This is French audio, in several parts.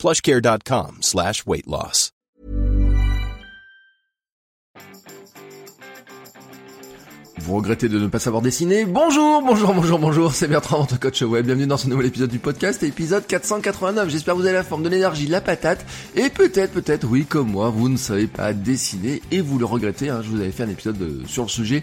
plushcare.com slash weight loss. Vous regrettez de ne pas savoir dessiner? Bonjour, bonjour, bonjour, bonjour, c'est Bertrand, votre coach web. Bienvenue dans ce nouvel épisode du podcast, épisode 489. J'espère que vous avez la forme de l'énergie, la patate, et peut-être, peut-être, oui, comme moi, vous ne savez pas dessiner et vous le regrettez. Hein. Je vous avais fait un épisode euh, sur le sujet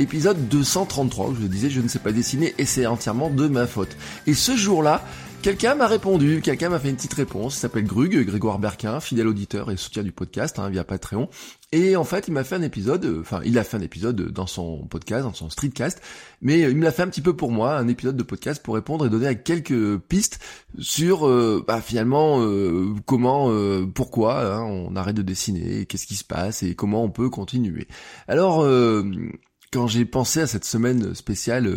épisode 233 où je disais je ne sais pas dessiner et c'est entièrement de ma faute. Et ce jour-là, quelqu'un m'a répondu, quelqu'un m'a fait une petite réponse, il s'appelle Grug, Grégoire Berquin, fidèle auditeur et soutien du podcast hein, via Patreon. Et en fait, il m'a fait un épisode, euh, enfin, il a fait un épisode dans son podcast, dans son streetcast, mais euh, il me l'a fait un petit peu pour moi, un épisode de podcast pour répondre et donner quelques pistes sur, euh, bah, finalement, comment, pourquoi hein, on arrête de dessiner, qu'est-ce qui se passe et comment on peut continuer. Alors, quand j'ai pensé à cette semaine spéciale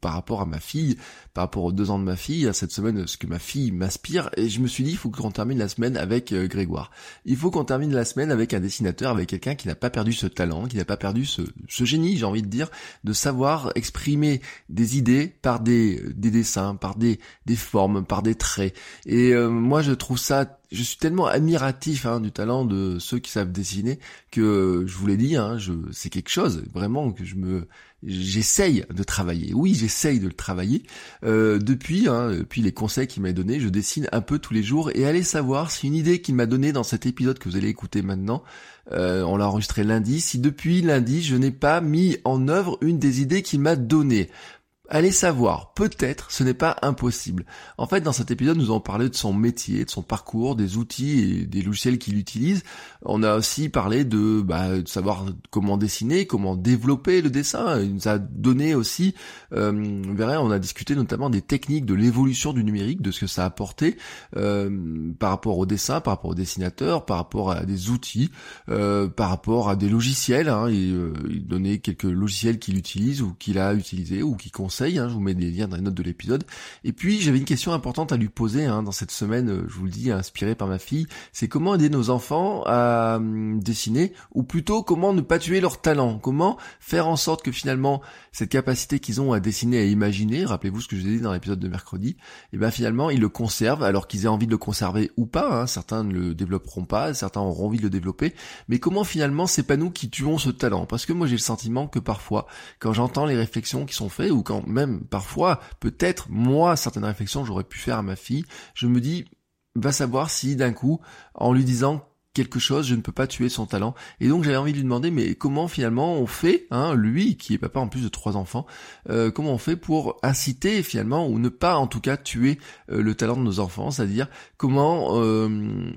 par rapport à ma fille, par rapport aux deux ans de ma fille, cette semaine, ce que ma fille m'inspire, et je me suis dit, il faut qu'on termine la semaine avec euh, Grégoire. Il faut qu'on termine la semaine avec un dessinateur, avec quelqu'un qui n'a pas perdu ce talent, qui n'a pas perdu ce, génie, j'ai envie de dire, de savoir exprimer des idées par des, des dessins, par des, des formes, par des traits. Et euh, moi, je trouve ça je suis tellement admiratif hein, du talent de ceux qui savent dessiner que je vous l'ai dit, hein, je, c'est quelque chose vraiment que je me, j'essaye de travailler. Oui, j'essaye de le travailler. Euh, depuis, hein, depuis les conseils qu'il m'a donnés, je dessine un peu tous les jours et allez savoir si une idée qu'il m'a donnée dans cet épisode que vous allez écouter maintenant, euh, on l'a enregistré lundi, si depuis lundi je n'ai pas mis en œuvre une des idées qu'il m'a données. Allez savoir, peut-être ce n'est pas impossible. En fait, dans cet épisode, nous avons parlé de son métier, de son parcours, des outils et des logiciels qu'il utilise. On a aussi parlé de, bah, de savoir comment dessiner, comment développer le dessin. Il nous a donné aussi, euh, on a discuté notamment des techniques de l'évolution du numérique, de ce que ça a apporté euh, par rapport au dessin, par rapport au dessinateur, par rapport à des outils, euh, par rapport à des logiciels. Hein, et, euh, il donnait quelques logiciels qu'il utilise ou qu'il a utilisé ou qu'il conseille Hein, je vous mets des liens dans les notes de l'épisode. Et puis j'avais une question importante à lui poser hein, dans cette semaine, euh, je vous le dis, inspirée par ma fille, c'est comment aider nos enfants à hum, dessiner, ou plutôt comment ne pas tuer leur talent, comment faire en sorte que finalement cette capacité qu'ils ont à dessiner, à imaginer, rappelez-vous ce que je vous ai dit dans l'épisode de mercredi, et eh bien finalement ils le conservent alors qu'ils aient envie de le conserver ou pas, hein. certains ne le développeront pas, certains auront envie de le développer, mais comment finalement c'est pas nous qui tuons ce talent, parce que moi j'ai le sentiment que parfois quand j'entends les réflexions qui sont faites ou quand même parfois, peut-être, moi, certaines réflexions j'aurais pu faire à ma fille, je me dis, va savoir si d'un coup, en lui disant quelque chose, je ne peux pas tuer son talent. Et donc j'avais envie de lui demander, mais comment finalement on fait, hein, lui qui est papa en plus de trois enfants, euh, comment on fait pour inciter finalement ou ne pas en tout cas tuer euh, le talent de nos enfants, c'est-à-dire comment euh,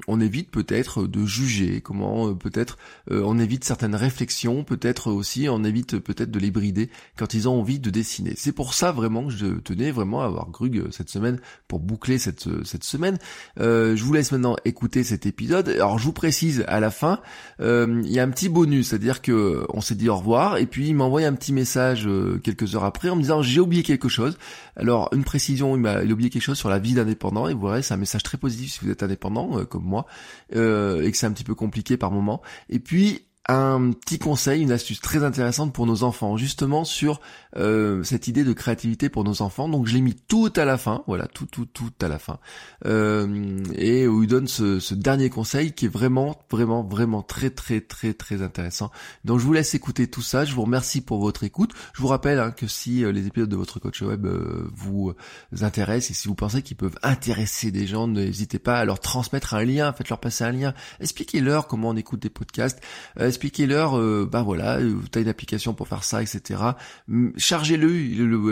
on évite peut-être de juger, comment peut-être on évite certaines réflexions, peut-être aussi on évite peut-être de les brider quand ils ont envie de dessiner. C'est pour ça vraiment que je tenais vraiment à avoir Grug cette semaine pour boucler cette cette semaine. je vous laisse maintenant écouter cet épisode. Alors je vous précise à la fin, euh, il y a un petit bonus, c'est-à-dire que on s'est dit au revoir et puis il m'a envoyé un petit message euh, quelques heures après en me disant j'ai oublié quelque chose. Alors une précision, il m'a oublié quelque chose sur la vie d'indépendant et vous verrez c'est un message très positif si vous êtes indépendant euh, comme moi et que c'est un petit peu compliqué par moment. Et puis un petit conseil, une astuce très intéressante pour nos enfants, justement sur euh, cette idée de créativité pour nos enfants. Donc je l'ai mis tout à la fin, voilà, tout, tout, tout à la fin, euh, et où il donne ce, ce, dernier conseil qui est vraiment, vraiment, vraiment très, très, très, très intéressant. Donc je vous laisse écouter tout ça. Je vous remercie pour votre écoute. Je vous rappelle hein, que si euh, les épisodes de votre coach web euh, vous intéressent et si vous pensez qu'ils peuvent intéresser des gens, n'hésitez pas à leur transmettre un lien, faites-leur passer un lien, expliquez-leur comment on écoute des podcasts expliquez-leur, euh, bah voilà, euh, t'as une application pour faire ça, etc. Chargez-le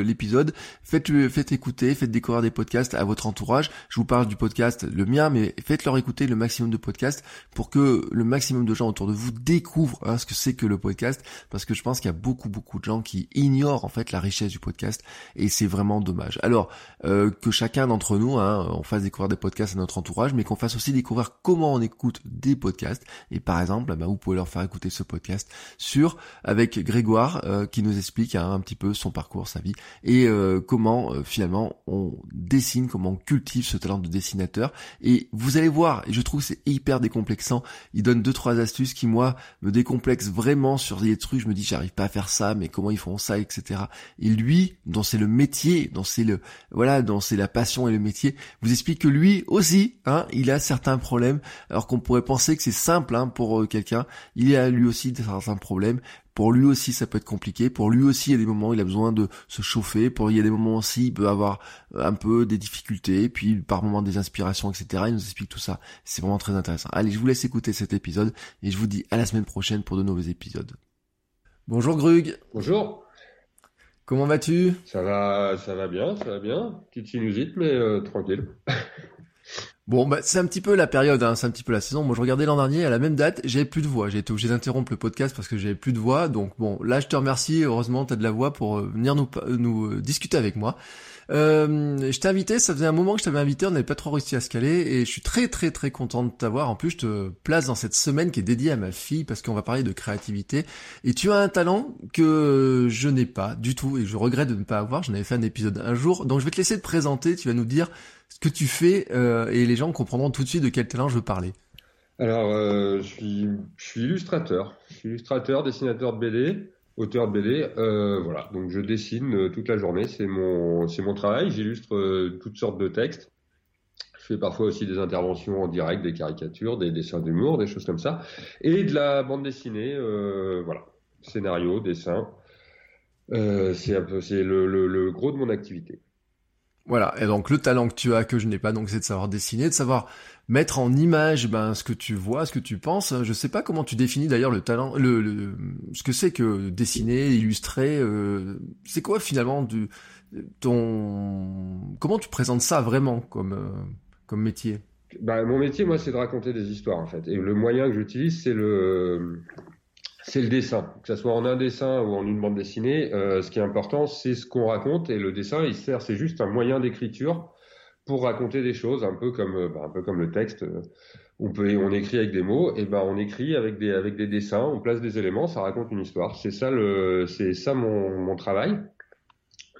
l'épisode, faites faites écouter, faites découvrir des podcasts à votre entourage. Je vous parle du podcast, le mien, mais faites-leur écouter le maximum de podcasts pour que le maximum de gens autour de vous découvrent hein, ce que c'est que le podcast, parce que je pense qu'il y a beaucoup beaucoup de gens qui ignorent en fait la richesse du podcast et c'est vraiment dommage. Alors euh, que chacun d'entre nous, hein, on fasse découvrir des podcasts à notre entourage, mais qu'on fasse aussi découvrir comment on écoute des podcasts. Et par exemple, bah, vous pouvez leur faire écouter ce podcast sur avec Grégoire euh, qui nous explique hein, un petit peu son parcours, sa vie et euh, comment finalement on dessine, comment on cultive ce talent de dessinateur. Et vous allez voir, et je trouve c'est hyper décomplexant. Il donne deux trois astuces qui moi me décomplexent vraiment sur des trucs. Je me dis j'arrive pas à faire ça, mais comment ils font ça, etc. Et lui, dont c'est le métier, dont c'est le voilà, dont c'est la passion et le métier, vous explique que lui aussi, hein, il a certains problèmes, alors qu'on pourrait penser que c'est simple hein, pour euh, quelqu'un. Il a lui aussi certains problèmes. Pour lui aussi, ça peut être compliqué. Pour lui aussi, il y a des moments où il a besoin de se chauffer. Pour il y a des moments aussi, il peut avoir un peu des difficultés, puis par moments des inspirations, etc. Il nous explique tout ça. C'est vraiment très intéressant. Allez, je vous laisse écouter cet épisode et je vous dis à la semaine prochaine pour de nouveaux épisodes. Bonjour Grug. Bonjour. Comment vas-tu? Ça va, ça va bien, ça va bien. Petite sinusite, mais euh, tranquille. Bon, bah, c'est un petit peu la période, hein, c'est un petit peu la saison. Moi, je regardais l'an dernier, à la même date, j'avais plus de voix. J'ai été obligé d'interrompre le podcast parce que j'avais plus de voix. Donc bon, là, je te remercie. Heureusement, tu as de la voix pour euh, venir nous, nous discuter avec moi. Euh, je t'ai invité, ça faisait un moment que je t'avais invité, on n'avait pas trop réussi à se caler et je suis très très très content de t'avoir. En plus, je te place dans cette semaine qui est dédiée à ma fille parce qu'on va parler de créativité et tu as un talent que je n'ai pas du tout et je regrette de ne pas avoir. J'en avais fait un épisode un jour, donc je vais te laisser te présenter. Tu vas nous dire ce que tu fais euh, et les gens comprendront tout de suite de quel talent je veux parler. Alors, euh, je, suis, illustrateur. Je suis illustrateur, dessinateur de BD auteur de BD. Euh, voilà, donc je dessine toute la journée, c'est mon, c'est mon travail. J'illustre toutes sortes de textes. Je fais parfois aussi des interventions en direct, des caricatures, des dessins d'humour, des choses comme ça, et de la bande dessinée. Voilà, scénario, dessin. C'est un peu, c'est le gros de mon activité. Voilà, et donc le talent que tu as que je n'ai pas, donc c'est de savoir dessiner, de savoir mettre en image ben ce que tu vois, ce que tu penses. Je sais pas comment tu définis d'ailleurs le talent, le, ce que c'est que dessiner, illustrer. Euh, c'est quoi finalement ton comment tu présentes ça vraiment comme euh, métier? Ben, mon métier moi c'est de raconter des histoires en fait et le moyen que j'utilise c'est le c'est le dessin, que ce soit en un dessin ou en une bande dessinée. Euh, ce qui est important, c'est ce qu'on raconte et le dessin, il sert, c'est juste un moyen d'écriture pour raconter des choses, un peu comme, euh, bah, un peu comme le texte. Euh, on peut, on écrit avec des mots, et ben on écrit avec des, avec des dessins, on place des éléments, ça raconte une histoire. C'est ça le, c'est ça mon, mon travail.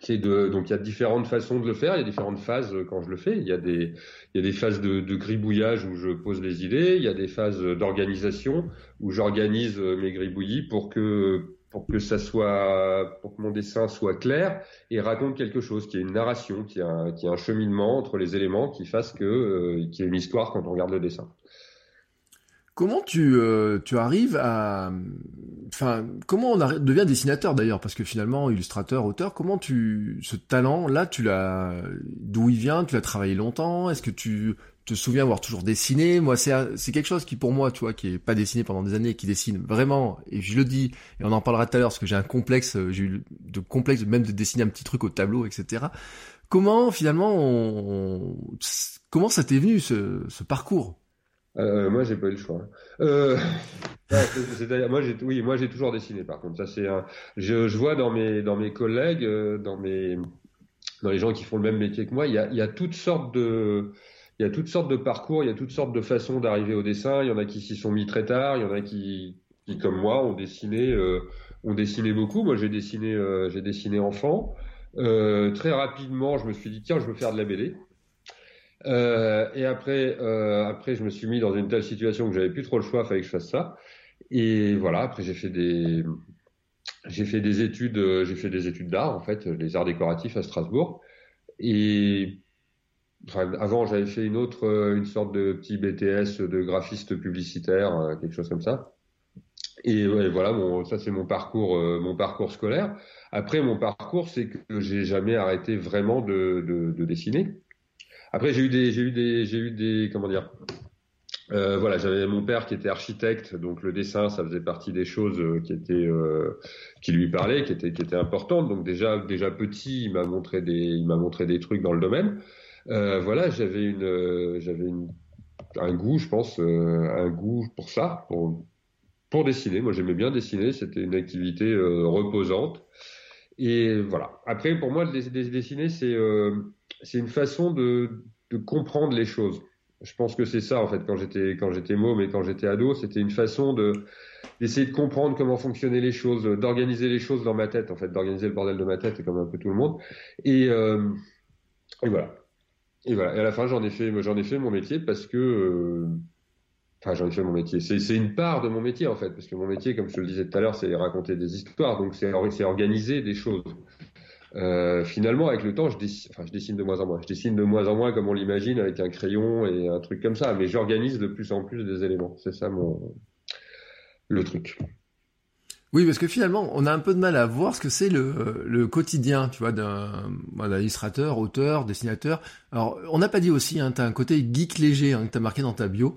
C'est de, donc il y a différentes façons de le faire, il y a différentes phases euh, quand je le fais. Il y a des, il y a des phases de, de gribouillage où je pose les idées, il y a des phases d'organisation où j'organise mes gribouillis pour que pour que ça soit, pour que mon dessin soit clair et raconte quelque chose, qui ait une narration, qui un, qui un cheminement entre les éléments qui fasse que, euh, qu'il y ait une histoire quand on regarde le dessin. Comment tu, euh, tu arrives à, enfin, comment on devient dessinateur d'ailleurs, parce que finalement, illustrateur, auteur, comment tu, ce talent-là, tu l'as, d'où il vient, tu l'as travaillé longtemps, est-ce que tu te souviens avoir toujours dessiné? Moi, c'est c'est quelque chose qui pour moi, tu vois, qui est pas dessiné pendant des années, qui dessine vraiment. Et je le dis, et on en parlera tout à l'heure, parce que j'ai un complexe, euh, j'ai eu de complexe même de dessiner un petit truc au tableau, etc. Comment finalement, on, comment ça t'est venu ce, ce parcours? Euh, moi, j'ai pas eu le choix. Euh, moi, j'ai, oui, moi, j'ai toujours dessiné. Par contre, ça, c'est, je, je vois dans mes, dans mes collègues, euh, dans mes, dans les gens qui font le même métier que moi, il y a, il y a toutes sortes de, il y a toutes sortes de parcours, il y a toutes sortes de façons d'arriver au dessin. Il y en a qui s'y sont mis très tard, il y en a qui, qui comme moi, ont dessiné, euh, ont dessiné beaucoup. Moi, j'ai dessiné, euh, j'ai dessiné enfant. Euh, très rapidement, je me suis dit tiens, je veux faire de la BD. Euh, et après, euh, après, je me suis mis dans une telle situation que j'avais plus trop le choix, fallait que je fasse ça. Et voilà. Après, j'ai fait des, j'ai fait des études, j'ai fait des études d'art en fait, les arts décoratifs à Strasbourg. Et Enfin, avant, j'avais fait une autre, euh, une sorte de petit BTS de graphiste publicitaire, euh, quelque chose comme ça. Et, voilà, bon, ça c'est mon parcours, euh, mon parcours scolaire. Après, mon parcours, c'est que j'ai jamais arrêté vraiment de, de, de dessiner. Après, j'ai eu des, j'ai eu des, j'ai eu des, comment dire, Euh, voilà, j'avais mon père qui était architecte, donc le dessin, ça faisait partie des choses euh, qui euh, qui lui parlaient, qui étaient qui importantes. Donc déjà déjà petit, il m'a montré des il m'a montré des trucs dans le domaine. voilà, j'avais une j'avais une un goût, je pense, un goût pour ça, pour pour dessiner. Moi, j'aimais bien dessiner. C'était une activité reposante. Et voilà. Après, pour moi, dessiner, c'est c'est une façon de comprendre les choses je pense que c'est ça en fait quand j'étais quand j'étais môme et quand j'étais ado, c'était une façon de d'essayer de comprendre comment fonctionnaient les choses, d'organiser les choses dans ma tête en fait, d'organiser le bordel de ma tête comme un peu tout le monde. Et, euh, voilà. Et voilà. Et à la fin, j'en ai fait j'en ai fait mon métier parce que euh, Enfin, j'en ai fait mon métier. C'est une part de mon métier en fait, parce que mon métier, comme je le disais tout à l'heure, c'est raconter des histoires, donc c'est organiser des choses. Euh, finalement, avec le temps, je dessine, de moins en moins. Je dessine de moins en moins comme on l'imagine avec un crayon et un truc comme ça, mais j'organise de plus en plus des éléments. C'est ça mon le truc. Oui, parce que finalement, on a un peu de mal à voir ce que c'est le, le, quotidien, tu vois, d'un illustrateur, auteur, dessinateur. Alors, on n'a pas dit aussi, hein, tu as un côté geek léger hein, que tu as marqué dans ta bio.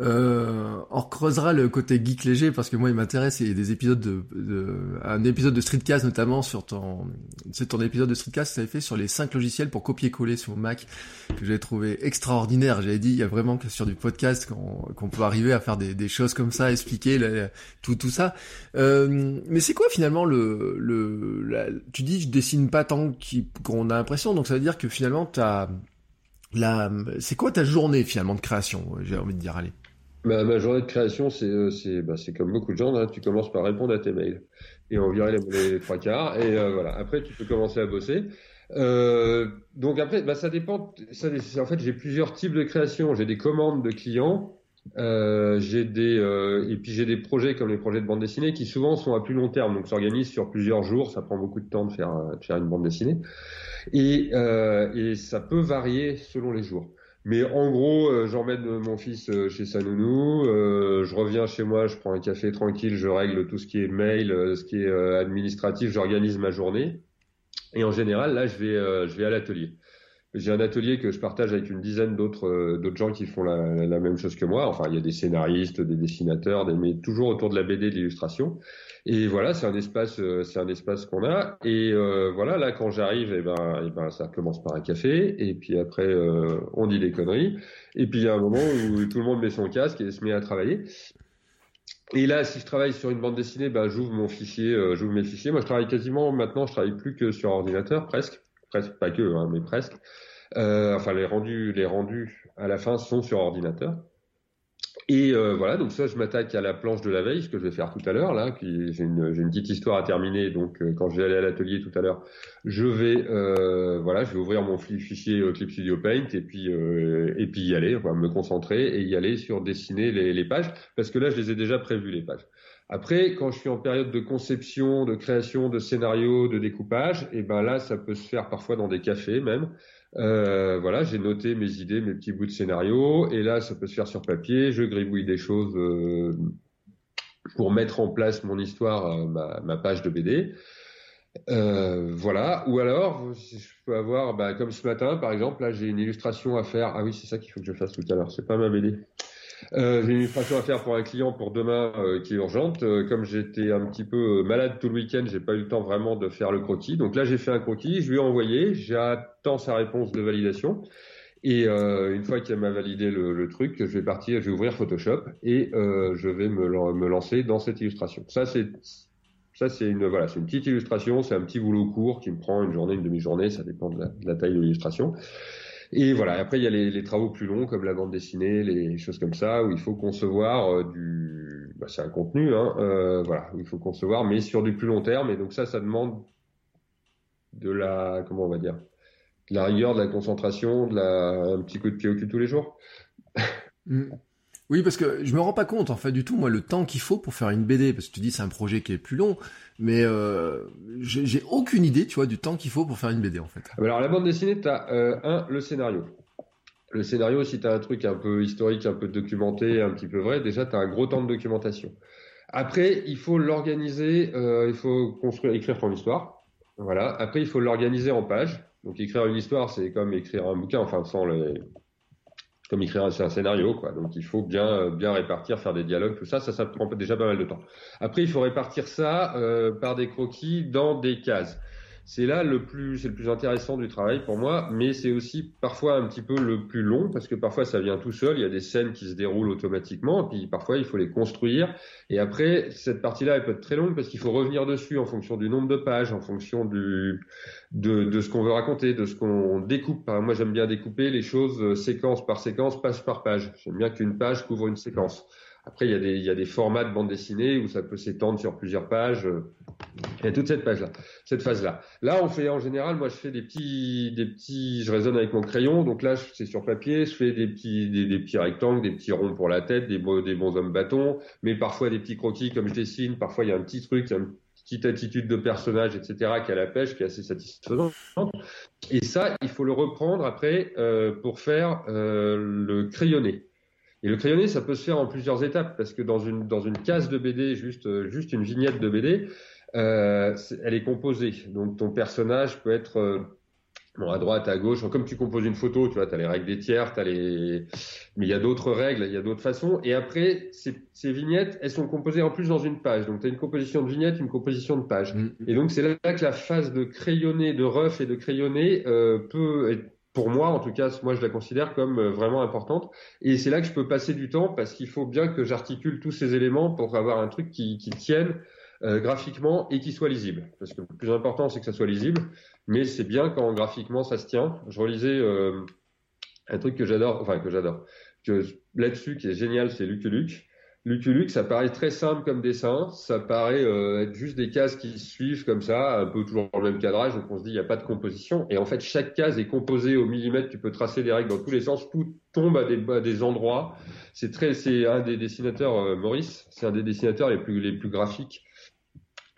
Euh, on creusera le côté geek léger parce que moi il m'intéresse et des épisodes de, de, un épisode de Streetcast notamment sur ton c'est ton épisode de Streetcast que tu fait sur les cinq logiciels pour copier-coller sur Mac que j'avais trouvé extraordinaire. J'avais dit il y a vraiment que sur du podcast qu'on peut arriver à faire des, des, choses comme ça, expliquer tout tout ça. Euh, mais c'est quoi finalement le le tu dis je dessine pas tant qu'on a l'impression donc ça veut dire que finalement t'as la c'est quoi ta journée finalement de création j'ai envie de dire allez? Ma, ma, journée de création, c'est euh, c'est bah, comme beaucoup de gens. Hein. tu commences par répondre à tes mails et on virait les, trois quarts. Et euh, voilà. Après, tu peux commencer à bosser. Euh, donc après, bah, ça dépend. Ça, en fait, j'ai plusieurs types de création. J'ai des commandes de clients. J'ai des et puis j'ai des projets comme les projets de bande dessinée qui souvent sont à plus long terme, donc s'organisent sur plusieurs jours. Ça prend beaucoup de temps de faire une bande dessinée et ça peut varier selon les jours. Mais en gros, euh, j'emmène mon fils euh, chez sa nounou, euh, je reviens chez moi, je prends un café tranquille, je règle tout ce qui est mail, ce qui est administratif, j'organise ma journée. Et en général, là, je vais, je vais à l'atelier. J'ai un atelier que je partage avec une dizaine d'autres d'autres gens qui font la, la, même chose que moi. Enfin, il y a des scénaristes, des dessinateurs, des, mais toujours autour de la BD, de l'illustration. Et voilà, c'est un espace, euh, c'est un espace qu'on a. Et euh, voilà, là, quand j'arrive, eh ben, eh ben, ça commence par un café, et puis après, euh, on dit des conneries. Et puis il y a un moment où tout le monde met son casque et se met à travailler. Et là, si je travaille sur une bande dessinée, ben, j'ouvre mon fichier, j'ouvre mes fichiers. Moi, je travaille quasiment maintenant, je travaille plus que sur ordinateur, presque, presque pas que, hein, mais presque. enfin, les rendus, les rendus à la fin sont sur ordinateur. Et euh, voilà, donc ça, je m'attaque à la planche de la veille, ce que je vais faire tout à l'heure. Là, j'ai une, une, petite histoire à terminer. Donc, euh, quand je vais aller à l'atelier tout à l'heure, je vais, euh, voilà, je vais ouvrir mon fichier Clip Studio Paint et puis et puis y aller, me concentrer et y aller sur dessiner les, les, pages, parce que là, je les ai déjà prévues les pages. Après, quand je suis en période de conception, de création, de scénario, de découpage, et ben là, ça peut se faire parfois dans des cafés même. Euh, voilà, j'ai noté mes idées, mes petits bouts de scénario, et là, ça peut se faire sur papier. Je gribouille des choses euh, pour mettre en place mon histoire, euh, ma, page de BD. Voilà. Ou alors, je peux avoir, bah, comme ce matin, par exemple, là, j'ai une illustration à faire. Ah oui, c'est ça qu'il faut que je fasse tout à l'heure. C'est pas ma BD. Euh, j'ai une illustration à faire pour un client pour demain euh, qui est urgente. Euh, comme j'étais un petit peu malade tout le week-end, j'ai pas eu le temps vraiment de faire le croquis. Donc là, j'ai fait un croquis, je lui ai envoyé, j'attends sa réponse de validation. Et une fois qu'il m'a validé le, le, truc, je vais partir, je vais ouvrir Photoshop et je vais me, lancer dans cette illustration. Ça, c'est ça, c'est une voilà, c'est une petite illustration, c'est un petit boulot court qui me prend une journée, une demi-journée, ça dépend de la taille de l'illustration. Et voilà, après il y a les, travaux plus longs comme la bande dessinée, les choses comme ça, où il faut concevoir euh, du... Bah, c'est un contenu, hein, euh, voilà, où il faut concevoir, mais sur du plus long terme. Et donc ça, ça demande de la... Comment on va dire De la rigueur, de la concentration, de la... un petit coup de pied au cul tous les jours. Mm. Oui, parce que je me rends pas compte en fait du tout moi le temps qu'il faut pour faire une BD, parce que tu dis c'est un projet qui est plus long, mais euh, j'ai aucune idée, tu vois, du temps qu'il faut pour faire une BD en fait. Ah, alors la bande dessinée, t'as euh, un le scénario. Le scénario, si t'as un truc un peu historique, un peu documenté, un petit peu vrai, déjà t'as un gros temps de documentation. Après, il faut l'organiser, euh, il faut construire, écrire ton histoire. Voilà. Après, il faut l'organiser en pages. Donc écrire une histoire, c'est comme écrire un bouquin, enfin sans les comme écrire un, un scénario, quoi. Donc il faut bien bien répartir, faire des dialogues, tout ça, ça, ça prend déjà pas mal de temps. Après, il faut répartir ça euh, par des croquis dans des cases c'est là le plus, c'est le plus intéressant du travail pour moi, mais c'est aussi parfois un petit peu le plus long parce que parfois ça vient tout seul. Il y a des scènes qui se déroulent automatiquement, puis parfois il faut les construire. Et après, cette partie-là, elle peut être très longue parce qu'il faut revenir dessus en fonction du nombre de pages, en fonction du, de, de ce qu'on veut raconter, de ce qu'on découpe. Moi, j'aime bien découper les choses euh, séquence par séquence, page par page. J'aime bien qu'une page couvre une séquence. Après, il y, a des, formats de bande dessinée où ça peut s'étendre sur plusieurs pages. Il y a toute cette page-là, cette phase-là. Là, on fait en général, moi, je fais des petits, des petits, je raisonne avec mon crayon. Donc là, c'est sur papier. Je fais des petits, des, petits rectangles, des petits ronds pour la tête, des, bons hommes bâtons, mais parfois des petits croquis comme je dessine. Parfois, il y a un petit truc, une petite attitude de personnage, etc., qui a la pêche, qui est assez satisfaisante. Et ça, il faut le reprendre après euh, pour faire euh, le crayonné. Et le crayonné, ça peut se faire en plusieurs étapes parce que dans une dans une case de BD, juste euh, juste une vignette de BD, euh, elle est composée. Donc ton personnage peut être euh, bon, à droite, à gauche. Comme tu composes une photo, tu vois, tu as les règles des tiers, as les... mais il y a d'autres règles, il y a d'autres façons. Et après, ces, ces, vignettes, elles sont composées en plus dans une page. Donc tu as une composition de vignettes, une composition de page. Mm. Et donc c'est là que la phase de crayonné, de rough et de crayonné euh, peut être pour moi, en tout cas, moi je la considère comme euh, vraiment importante. Et c'est là que je peux passer du temps parce qu'il faut bien que j'articule tous ces éléments pour avoir un truc qui, qui tienne euh, graphiquement et qui soit lisible. Parce que le plus important, c'est que ça soit lisible. Mais c'est bien quand graphiquement ça se tient. Je relisais euh, un truc que j'adore, enfin que j'adore, que là-dessus qui est génial, c'est Luc Luc. Lucky ça paraît très simple comme dessin, ça paraît euh, être juste des cases qui suivent comme ça, un peu toujours dans le même cadrage, donc on se dit il n'y a pas de composition. Et en fait, chaque case est composée au millimètre, tu peux tracer des règles dans tous les sens, tout tombe à des, endroits. C'est très, c'est un des dessinateurs, euh, Maurice, c'est un des dessinateurs les plus, graphiques.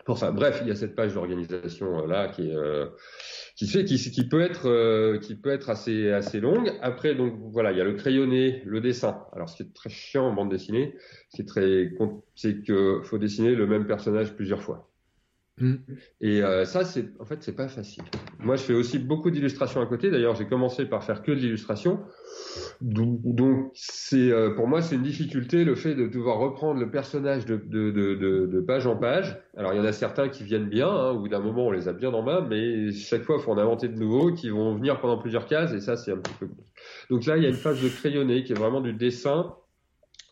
Bref, il y a cette page d'organisation euh, là qui est qui fait qui, qui peut être euh, qui peut être assez assez longue. Après donc voilà, il y a le crayonné, le dessin. Alors ce qui est très chiant en bande dessinée, c'est très c'est que faut dessiner le même personnage plusieurs fois. Mm. Et euh, ça, c'est en fait, c'est pas facile. Moi, je fais aussi beaucoup d'illustrations à côté. D'ailleurs, j'ai commencé par faire que de l'illustration. Donc, c'est euh, pour moi, c'est une difficulté le fait de devoir reprendre le personnage de, de, de, de, page en page. Alors, il y en a certains qui viennent bien, hein, au d'un moment, on les a bien en main, mais chaque fois, il faut en inventer de nouveaux qui vont venir pendant plusieurs cases, et ça, c'est un petit peu. Donc là, il y a une phase de crayonné qui est vraiment du dessin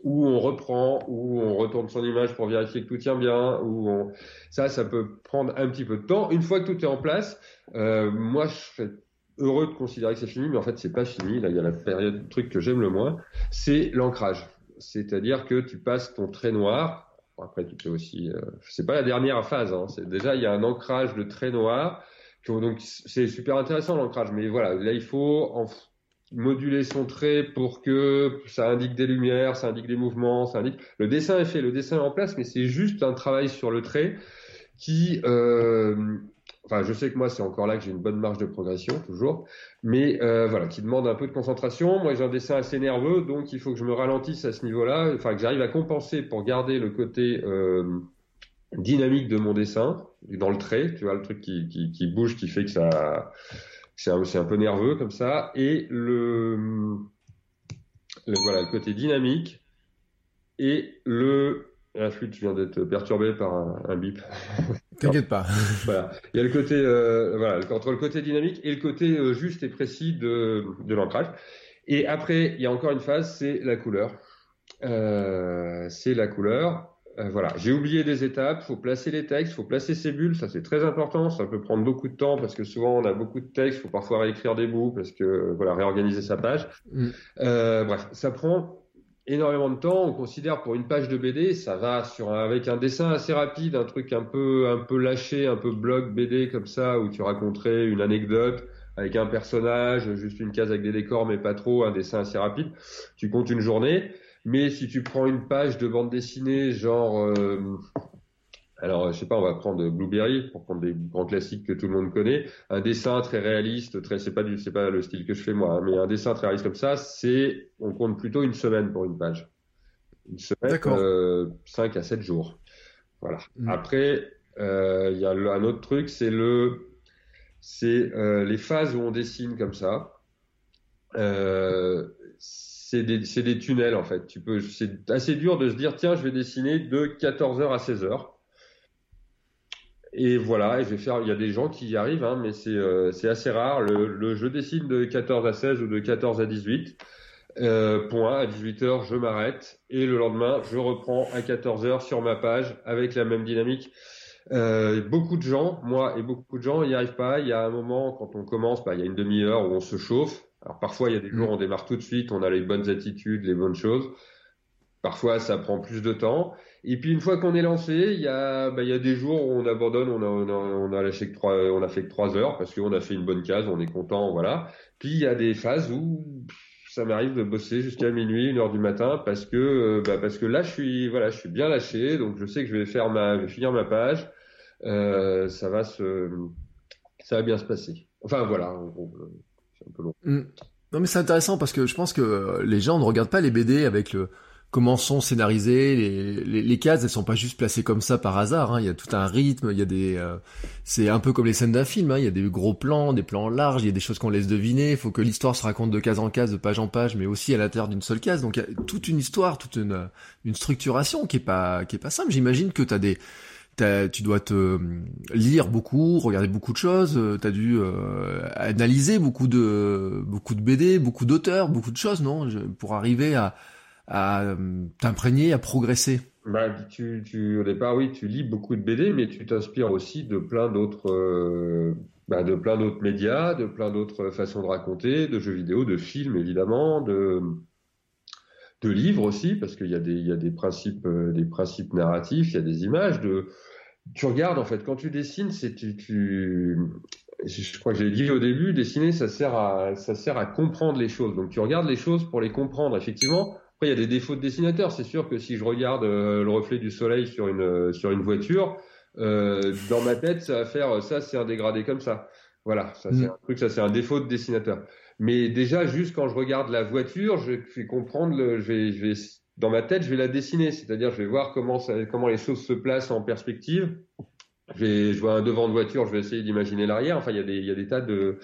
où on reprend, où on retourne son image pour vérifier que tout tient bien, où on... ça, ça peut prendre un petit peu de temps. Une fois que tout est en place, euh, moi, je serais heureux de considérer que c'est fini, mais en fait, c'est pas fini. Là, il y a la période, truc que j'aime le moins, c'est l'ancrage. C'est-à-dire que tu passes ton trait noir. après, tu peux aussi, euh, c'est pas la dernière phase. Hein, c'est déjà il y a un ancrage de trait noir. Donc c'est super intéressant l'ancrage, mais voilà, là il faut en moduler son trait pour que ça indique des lumières, ça indique des mouvements, ça indique. Le dessin est fait, le dessin est en place, mais c'est juste un travail sur le trait qui, euh... enfin, je sais que moi c'est encore là que j'ai une bonne marge de progression toujours, mais euh, voilà, qui demande un peu de concentration. Moi j'ai un dessin assez nerveux, donc il faut que je me ralentisse à ce niveau-là, enfin que j'arrive à compenser pour garder le côté euh, dynamique de mon dessin dans le trait, tu vois le truc qui, qui, qui bouge, qui fait que ça c'est un, peu nerveux comme ça. Et le, voilà, le côté dynamique et le la flûte, je viens d'être perturbé par un, bip. T'inquiète pas. voilà. Il y a le côté, euh, voilà, entre le côté dynamique et le côté euh, juste et précis de, de l'ancrage. Et après, il y a encore une phase, c'est la couleur. Euh, c'est la couleur. Euh, voilà, j'ai oublié des étapes. Faut placer les textes, faut placer ses bulles. Ça c'est très important. Ça peut prendre beaucoup de temps parce que souvent on a beaucoup de textes. Faut parfois réécrire des bouts parce que voilà réorganiser sa page. Mm. Euh, bref, ça prend énormément de temps. On considère pour une page de BD, ça va sur avec un dessin assez rapide, un truc un peu un peu lâché, un peu blog BD comme ça où tu raconterais une anecdote avec un personnage, juste une case avec des décors mais pas trop, un dessin assez rapide. Tu comptes une journée. Mais si tu prends une page de bande dessinée, genre, euh, alors je sais pas, on va prendre Blueberry pour prendre des grands classiques que tout le monde connaît, un dessin très réaliste, très, c'est pas du, c'est pas le style que je fais moi, hein, mais un dessin très réaliste comme ça, c'est, on compte plutôt une semaine pour une page, une semaine, euh, 5 à 7 jours, voilà. Mm. Après, euh, il y a un autre truc, c'est le, c'est euh, les phases où on dessine comme ça. Euh, c'est des, tunnels en fait. Tu peux, c'est assez dur de se dire tiens, je vais dessiner de 14h à 16h. Et voilà, je vais. Il y a des gens qui y arrivent, hein, mais c'est euh, assez rare. Le, le, je dessine de 14 à 16 ou de 14 à 18. Euh, point, à 18h, je m'arrête. Et le lendemain, je reprends à 14h sur ma page avec la même dynamique. Euh, beaucoup de gens, moi et beaucoup de gens, n'y arrivent pas. Il y a un moment, quand on commence, bah, il y a une demi-heure où on se chauffe. Alors parfois, il y a des jours où on démarre tout de suite, on a les bonnes attitudes, les bonnes choses. Parfois, ça prend plus de temps. Et puis une fois qu'on est lancé, il y a, bah, il y a des jours où on abandonne, on a, on a, on a lâché que trois, on a fait que trois heures parce qu'on a fait une bonne case, on est content, voilà. Puis il y a des phases où ça m'arrive de bosser jusqu'à minuit, une heure du matin, parce que euh, bah parce que là je suis voilà, je suis bien lâché, donc je sais que je vais faire ma, je vais finir ma page, euh, ça va se, ça va bien se passer. Enfin voilà, c'est. Mm. Non mais c'est intéressant parce que je pense que les gens ne regardent pas les BD avec le comment sont scénarisés les, les, les, cases elles sont pas juste placées comme ça par hasard hein. il y a tout un rythme il y a des euh, c'est un peu comme les scènes d'un film hein. il y a des gros plans des plans larges il y a des choses qu'on laisse deviner il faut que l'histoire se raconte de case en case de page en page mais aussi à l'intérieur d'une seule case donc il y a toute une histoire toute une une structuration qui est pas qui est pas simple j'imagine que tu as des tu dois te euh, lire beaucoup, regarder beaucoup de choses, euh, tu as dû analyser beaucoup de beaucoup de BD, beaucoup d'auteurs, beaucoup de choses, non, pour arriver à, euh, t'imprégner, à progresser. Bah, tu, tu, au départ, oui, tu lis beaucoup de BD, mais tu t'inspires aussi de plein d'autres, euh, bah, de plein d'autres médias, de plein d'autres façons de raconter, de jeux vidéo, de films évidemment, de, de livres aussi, parce qu'il y a des, il y a des principes, euh, des principes narratifs, il y a des images. De, tu regardes en fait quand tu dessines, c'est tu, tu, je crois que j'ai dit au début, dessiner, ça sert à, ça sert à comprendre les choses. Donc tu regardes les choses pour les comprendre. Effectivement, après, il y a des défauts de dessinateur. C'est sûr que si je regarde euh, le reflet du soleil sur une, euh, sur une voiture, euh, dans ma tête, ça va faire ça, c'est un dégradé comme ça. Voilà, ça c'est mm. un truc, ça c'est un défaut de dessinateur. Mais déjà, juste quand je regarde la voiture, je vais comprendre, le, je vais, je vais, dans ma tête, je vais la dessiner. C'est-à-dire, je vais voir comment, ça, comment les choses se placent en perspective. Je, je vois un devant de voiture, je vais essayer d'imaginer l'arrière. Enfin, il y a des, il y a des tas de,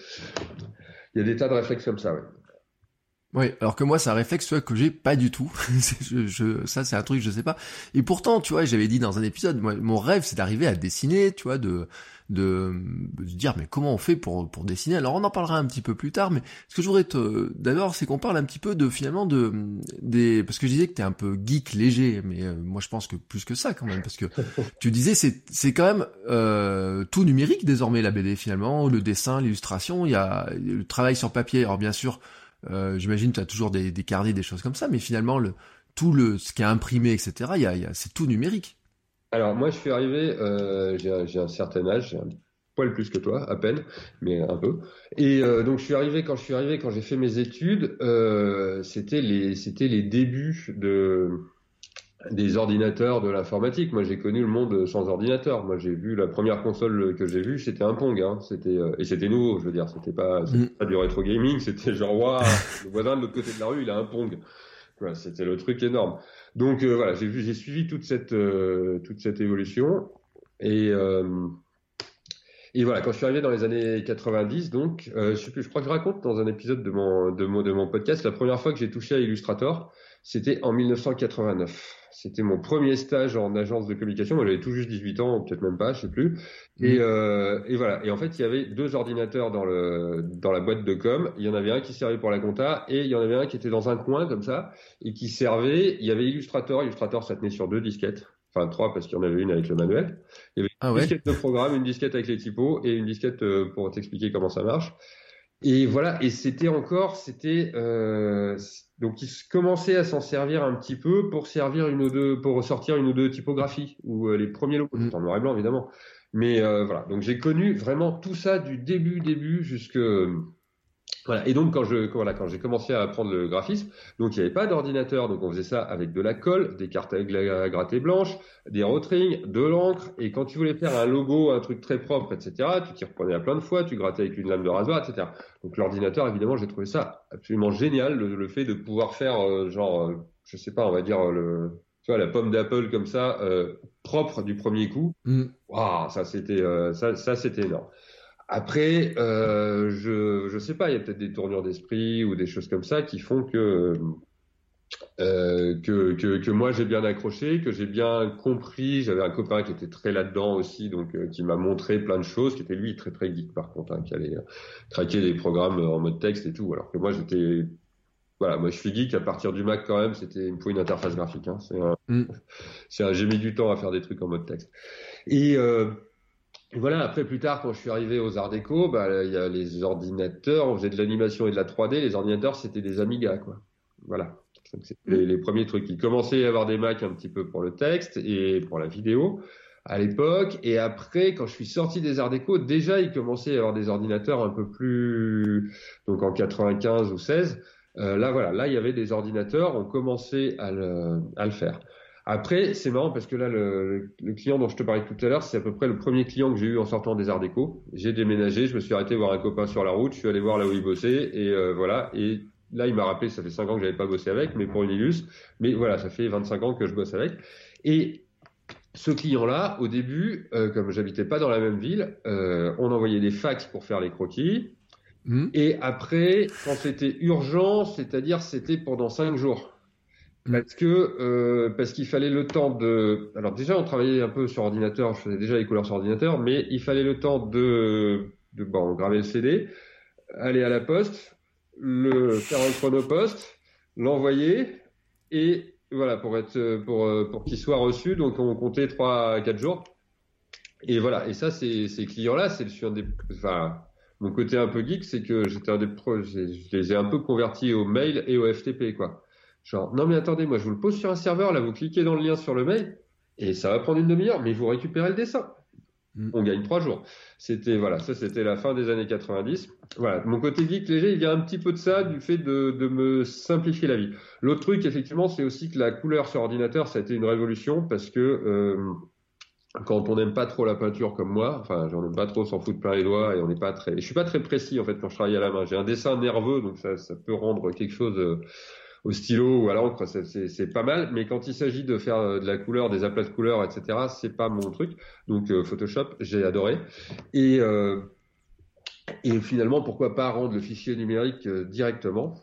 il y a des tas de réflexes comme ça. Ouais. Oui, alors que moi, c'est un réflexe que j'ai pas du tout. je, je, ça, c'est un truc, je sais pas. Et pourtant, tu vois, j'avais dit dans un épisode, moi, mon rêve, c'est d'arriver à dessiner, tu vois, de, de, de dire, mais comment on fait pour, pour dessiner? Alors, on en parlera un petit peu plus tard, mais ce que je voudrais te, d'abord, c'est qu'on parle un petit peu de, finalement, de, des, parce que je disais que t'es un peu geek léger, mais euh, moi, je pense que plus que ça, quand même, parce que tu disais, c'est, c'est quand même euh, tout numérique désormais la BD finalement, le dessin, l'illustration, il y a le travail sur papier. Alors bien sûr euh, j'imagine tu as toujours des, des, carnets, des choses comme ça, mais finalement, le, tout ce qui est imprimé, etc., y a, y a, c'est tout numérique. Alors moi, je suis arrivé, euh, j'ai un certain âge, un poil plus que toi, à peine, mais un peu. Et euh, donc je suis arrivé quand je suis arrivé, quand j'ai fait mes études, c'était les débuts de des ordinateurs de l'informatique. Moi, j'ai connu le monde sans ordinateur. Moi, j'ai vu la première console que j'ai vue, c'était un Pong. Hein. C'était euh, et c'était nouveau, je veux dire. C'était pas, mm. pas du rétro gaming. C'était genre waouh, le voisin de l'autre côté de la rue, il a un Pong. Voilà, c'était le truc énorme. Donc euh, voilà, j'ai vu, j'ai suivi toute cette euh, toute cette évolution et et voilà, quand je suis arrivé dans les années 90, donc, je, sais plus, je crois que je raconte dans un épisode de mon, de mon, de mon podcast, la première fois que j'ai touché à Illustrator, c'était en 1989. C'était mon premier stage en agence de communication. Moi, j'avais tout juste 18 ans, peut-être même pas, je sais plus. Et, mmh. euh, et, voilà. Et en fait, il y avait deux ordinateurs dans le dans la boîte de com. Il y en avait un qui servait pour la compta et il y en avait un qui était dans un coin comme ça et qui servait. Il y avait Illustrator. Illustrator, ça tenait sur deux disquettes. Enfin trois parce qu'il y en avait une avec le manuel. Il y avait ah une disquette de programme, une disquette avec les typos et une disquette euh, pour t'expliquer comment ça marche. Et voilà. Et c'était encore, c'était euh, donc ils commençaient à s'en servir un petit peu pour servir une ou deux, pour ressortir une ou deux typographies ou euh, les premiers logos, mmh. en noir et blanc évidemment. Mais euh, voilà, donc j'ai connu vraiment tout ça du début début jusque voilà. Et donc quand je voilà quand j'ai commencé à apprendre le graphisme, donc il n'y avait pas d'ordinateur, donc on faisait ça avec de la colle, des cartes à gratter blanches, des rotrings, de l'encre. Et quand tu voulais faire un logo, un truc très propre, etc., tu t'y reprenais à plein de fois, tu grattais avec une lame de rasoir, etc. Donc l'ordinateur, évidemment, j'ai trouvé ça absolument génial, le, fait de pouvoir faire euh, genre, euh, je sais pas, on va dire le tu vois, la pomme d'Apple comme ça, euh, propre du premier coup. Mm. Waouh, ça c'était ça, ça c'était énorme. Après, euh, je je sais pas, il y a peut-être des tournures d'esprit ou des choses comme ça qui font que euh, que, que, que, moi j'ai bien accroché, que j'ai bien compris. J'avais un copain qui était très là-dedans aussi, donc euh, qui m'a montré plein de choses, qui était lui très très geek par contre, hein, qui allait euh, craquer des programmes en mode texte et tout, alors que moi j'étais voilà, moi je suis geek à partir du Mac quand même, c'était une une interface graphique. Hein, c'est un, mm. un j'ai mis du temps à faire des trucs en mode texte. Et euh, voilà, après plus tard, quand je suis arrivé aux Arts Déco, bah il y a les ordinateurs, on faisait de l'animation et de la 3D. Les ordinateurs, c'était des Amiga, quoi. Voilà. C'était les, les, premiers trucs. Il commençait à y avoir des Macs un petit peu pour le texte et pour la vidéo à l'époque. Et après, quand je suis sorti des Arts Déco, déjà il commençait à y avoir des ordinateurs un peu plus, donc en 95 ou 16. Euh, là voilà, là il y avait des ordinateurs, on commençait à le, à le faire. Après, c'est marrant parce que là, le, le, client dont je te parlais tout à l'heure, c'est à peu près le premier client que j'ai eu en sortant des Arts Déco. J'ai déménagé, je me suis arrêté voir un copain sur la route, je suis allé voir là où il bossait et euh, voilà. Et là, il m'a rappelé, ça fait 5 ans que j'avais pas bossé avec, mais pour une illus. Mais voilà, ça fait 25 ans que je bosse avec. Et ce client-là, au début, euh, comme j'habitais pas dans la même ville, euh, on envoyait des fax pour faire les croquis. Mmh. Et après, quand c'était urgent, c'est-à-dire c'était pendant 5 jours. Parce que euh, parce qu'il fallait le temps de. Alors déjà, on travaillait un peu sur ordinateur. Je faisais déjà les couleurs sur ordinateur, mais il fallait le temps de de bon graver le CD, aller à la poste, le faire un chronopost, l'envoyer et voilà pour être pour pour qu'il soit reçu. Donc on comptait trois à quatre jours. Et voilà. Et ça, c'est ces clients-là, c'est sur des. Enfin, mon côté un peu geek, c'est que j'étais un des je les ai un peu convertis au mail et au FTP quoi. Genre, non mais attendez, moi je vous le pose sur un serveur, là vous cliquez dans le lien sur le mail, et ça va prendre une demi-heure, mais vous récupérez le dessin. Mm. On gagne trois jours. C'était voilà, ça c'était la fin des années 90. Voilà, mon côté geek léger, il vient un petit peu de ça, du fait de, de me simplifier la vie. L'autre truc, effectivement, c'est aussi que la couleur sur ordinateur, ça a été une révolution parce que euh, quand on n'aime pas trop la peinture comme moi, enfin j'en aime pas trop, s'en foutre plein les doigts et on n'est pas très, je suis pas très précis en fait quand je travaille à la main. J'ai un dessin nerveux, donc ça, ça peut rendre quelque chose euh, au stylo ou à l'encre, c'est pas mal. Mais quand il s'agit de faire euh, de la couleur, des aplats de couleurs, etc., c'est pas mon truc. Donc euh, Photoshop, j'ai adoré. Et, euh, et finalement, pourquoi pas rendre le fichier numérique directement?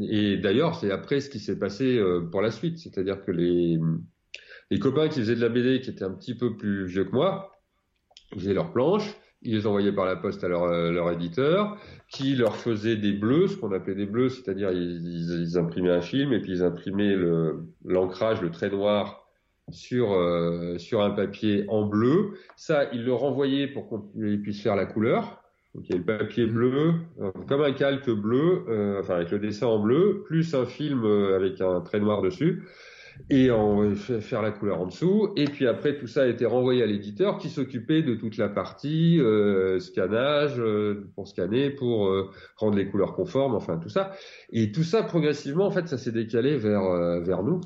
Et d'ailleurs, c'est après ce qui s'est passé pour la suite. C'est-à-dire que les, les copains qui faisaient de la BD, qui étaient un petit peu plus vieux que moi, ils faisaient leurs planches ils les envoyaient par la poste à leur, euh, leur éditeur, qui leur faisait des bleus, ce qu'on appelait des bleus, c'est-à-dire ils, ils, imprimaient un film et puis ils imprimaient l'ancrage, le, trait noir sur euh, sur un papier en bleu. Ça, ils le renvoyaient pour qu'on puisse faire la couleur. Donc il y a le papier bleu, euh, comme un calque bleu, enfin avec le dessin en bleu, plus un film avec un trait noir dessus et faire la couleur en dessous. Et puis après, tout ça a été renvoyé à l'éditeur qui s'occupait de toute la partie euh, scannage euh, pour scanner, pour euh, rendre les couleurs conformes, enfin tout ça. Et tout ça progressivement, en fait, ça s'est décalé vers euh, vers nous.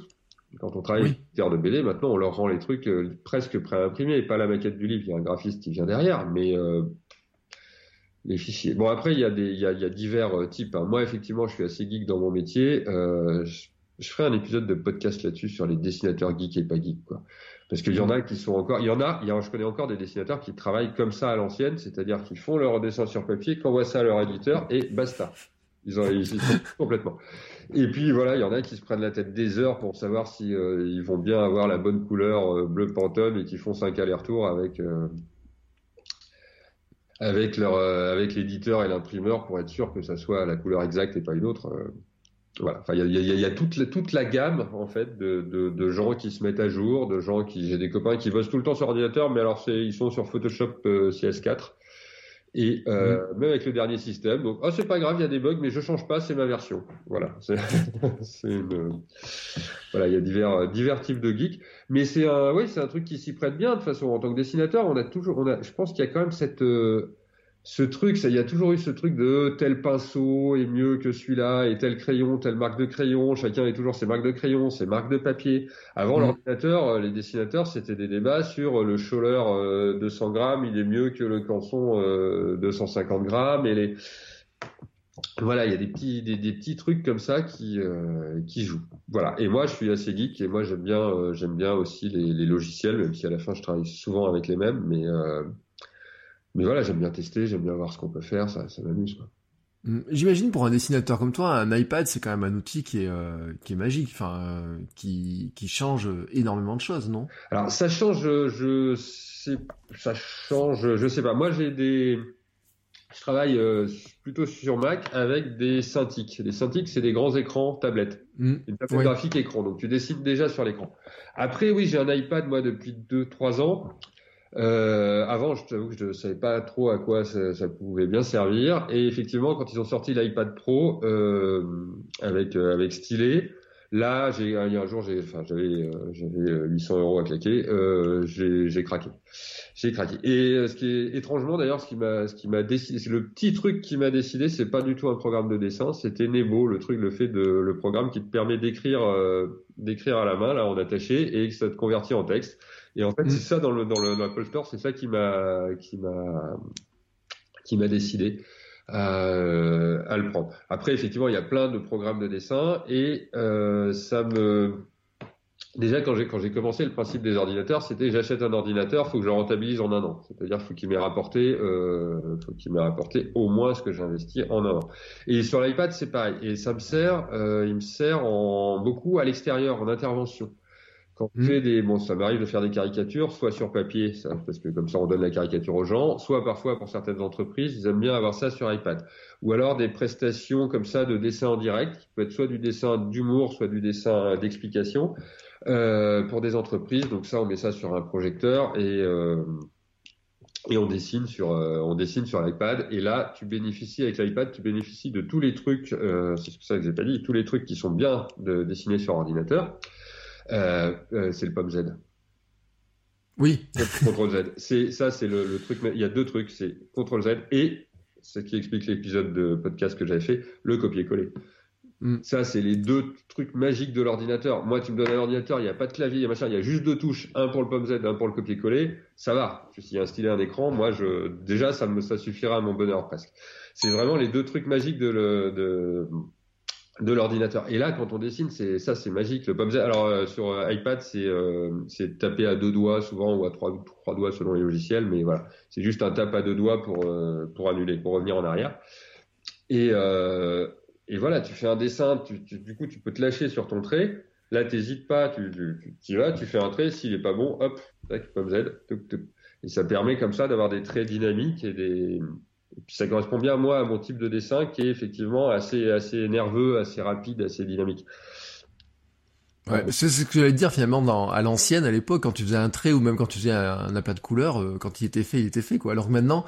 Quand on travaille avec l'éditeur de BD, maintenant on leur rend les trucs presque pré-imprimés, pas la maquette du livre, il y a un graphiste qui vient derrière, mais les fichiers. Bon après il y a des il y a, il y a divers types. Hein. Moi effectivement je suis assez geek dans mon métier. Euh, je ferai un épisode de podcast là-dessus sur les dessinateurs geeks et pas geeks, quoi. Parce qu'il y en a qui sont encore, il y en a, il y a, je connais encore des dessinateurs qui travaillent comme ça à l'ancienne, c'est-à-dire qu'ils font leur dessin sur papier, qu'envoient ça à leur éditeur et basta. Ils ont, ils, complètement. Et puis voilà, il y en a qui se prennent la tête des heures pour savoir si euh, ils vont bien avoir la bonne couleur euh, bleu pantone et qui font cinq allers-retours avec euh, avec leur avec l'éditeur et l'imprimeur pour être sûr que ça soit la couleur exacte et pas une autre voilà. Enfin, il y a, y, a, y a, toute, la, toute la gamme en fait de, de, de, gens qui se mettent à jour, de gens qui j'ai des copains qui bossent tout le temps sur ordinateur, mais alors c'est ils sont sur Photoshop euh, CS4 et euh, mmh. même avec le dernier système. Donc oh c'est pas grave, il y a des bugs, mais je change pas, c'est ma version. Voilà. C'est une... voilà, il y a divers divers types de geeks, mais c'est un oui c'est un truc qui s'y prête bien de toute façon en tant que dessinateur. On a toujours on a je pense qu'il y a quand même cette euh, ce truc, ça, il y a toujours eu ce truc de tel pinceau est mieux que celui-là, et tel crayon, telle marque de crayon. Chacun est toujours ses marques de crayon, ses marques de papier. Avant mm. l'ordinateur, euh, les dessinateurs, c'était des débats sur euh, le Scholler 200 euh, grammes, il est mieux que le Canson 250 grammes, et les voilà, il y a des petits des, petits trucs comme ça qui qui jouent. Voilà. Et moi, je suis assez geek et moi j'aime bien j'aime bien aussi les, les, logiciels, même si à la fin je travaille souvent avec les mêmes, mais mais voilà, j'aime bien tester, j'aime bien voir ce qu'on peut faire, ça, ça m'amuse. Mm. J'imagine pour un dessinateur comme toi, un iPad c'est quand même un outil qui est euh, qui est magique, enfin euh, qui qui change énormément de choses, non? Alors ça change, je sais, ça change, je sais pas. Moi j'ai des, je travaille euh, plutôt sur Mac avec des Cintiq. Les Cintiq c'est des grands écrans tablettes, mm. une tablette graphique écran, donc tu dessines déjà sur l'écran. Après oui j'ai un iPad moi depuis 2-3 ans euh, avant, je t'avoue que je ne savais pas trop à quoi ça, ça, pouvait bien servir. Et effectivement, quand ils ont sorti l'iPad Pro euh, avec euh, avec stylet, là, j'ai un jour, enfin, j'avais euh, j'avais 800 euros à claquer, j'ai craqué, j'ai craqué. Et ce qui est étrangement d'ailleurs, ce qui m'a ce qui m'a décidé, c'est le petit truc qui m'a décidé, c'est pas du tout un programme de dessin, c'était Nebo, le truc, le fait de le programme qui te permet d'écrire d'écrire à la main là en attaché et que ça te convertit en texte. Et en fait, mm. c'est ça dans le dans le l'Apple Store, c'est ça qui m'a qui m'a qui m'a décidé euh, à le prendre. Après, effectivement, il y a plein de programmes de dessin et euh, ça me déjà quand j'ai quand j'ai commencé le principe des ordinateurs, c'était j'achète un ordinateur, faut que je le rentabilise en un an. C'est-à-dire faut qu'il m'ait rapporté euh, faut qu'il m'ait rapporté au moins ce que j'ai investi en un an. Et sur l'iPad, c'est pareil. Et ça me sert, euh, il me sert en beaucoup à l'extérieur, en intervention. Quand hmm. fais des, bon, ça m'arrive de faire des caricatures, soit sur papier, ça, parce que comme ça on donne la caricature aux gens, soit parfois pour certaines entreprises, ils aiment bien avoir ça sur iPad. Ou alors des prestations comme ça de dessin en direct, qui peut être soit du dessin d'humour, soit du dessin d'explication, euh, pour des entreprises. Donc ça, on met ça sur un projecteur et euh, et on dessine sur euh, on dessine sur l'iPad et là tu bénéficies avec l'iPad tu bénéficies de tous les trucs euh, c'est ça que j'ai pas dit tous les trucs qui sont bien de dessiner sur ordinateur c'est le POM Z. Oui. CTRL Z. C'est ça, c'est le, le, truc. Il y a deux trucs, c'est CTRL Z et ce qui explique l'épisode de podcast que j'avais fait, le copier-coller. Mm. Ça, c'est les deux trucs magiques de l'ordinateur. Moi, tu me donnes un ordinateur, il n'y a pas de clavier, il y a machin, il y a juste deux touches, un pour le POM Z, un pour le copier-coller. Ça va. S'il y a un stylet, un écran, moi, je, déjà, ça me, ça suffira à mon bonheur presque. C'est vraiment les deux trucs magiques de, le, de, de l'ordinateur. Et là, quand on dessine, c'est ça, c'est magique. Le POMZ, alors euh, sur euh, iPad, c'est euh, c'est taper à deux doigts souvent ou à trois, trois doigts selon les logiciels, mais voilà, c'est juste un tape à deux doigts pour pour annuler, pour revenir en arrière. Et et voilà, tu fais un dessin, tu, du coup, tu peux te lâcher sur ton trait. Là, t'hésites pas, tu, tu, tu y vas, tu fais un trait. S'il est pas bon, hop, tac, POMZ, et ça permet comme ça d'avoir des traits dynamiques et des et puis ça correspond bien moi à mon type de dessin qui est effectivement assez assez nerveux, assez rapide, assez dynamique. Ouais, c'est ce que j'allais dire finalement dans, à l'ancienne, à l'époque, quand tu faisais un trait ou même quand tu faisais un, un appât de couleur, euh, quand il était fait, il était fait quoi. Alors que maintenant,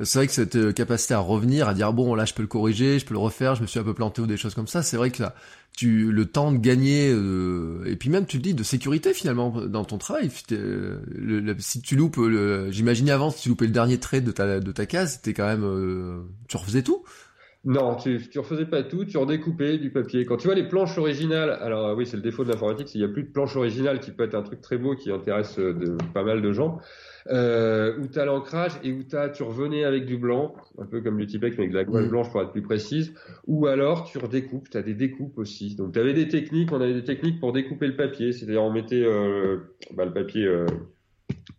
c'est vrai que cette euh, capacité à revenir, à dire bon là je peux le corriger, je peux le refaire, je me suis un peu planté ou des choses comme ça, c'est vrai que là, tu le temps de gagner euh, et puis même tu le dis de sécurité finalement dans ton travail. Le, si tu loupes, j'imaginais avant si tu loupais le dernier trait de ta de ta case, c'était quand même euh, tu refaisais tout. Non, tu, tu refaisais pas tout, tu redécoupais du papier. Quand tu vois les planches originales, alors oui, c'est le défaut de l'informatique, c'est qu'il n'y a plus de planche originale qui peut être un truc très beau qui intéresse de, pas mal de gens euh, où tu as l'ancrage et où as, tu revenais avec du blanc, un peu comme le Tipex, mais avec de la gouache blanche pour être plus précise, ou alors tu redécoupes, tu as des découpes aussi. Donc tu avais des techniques, on avait des techniques pour découper le papier, c'est-à-dire on mettait euh, bah, le papier euh,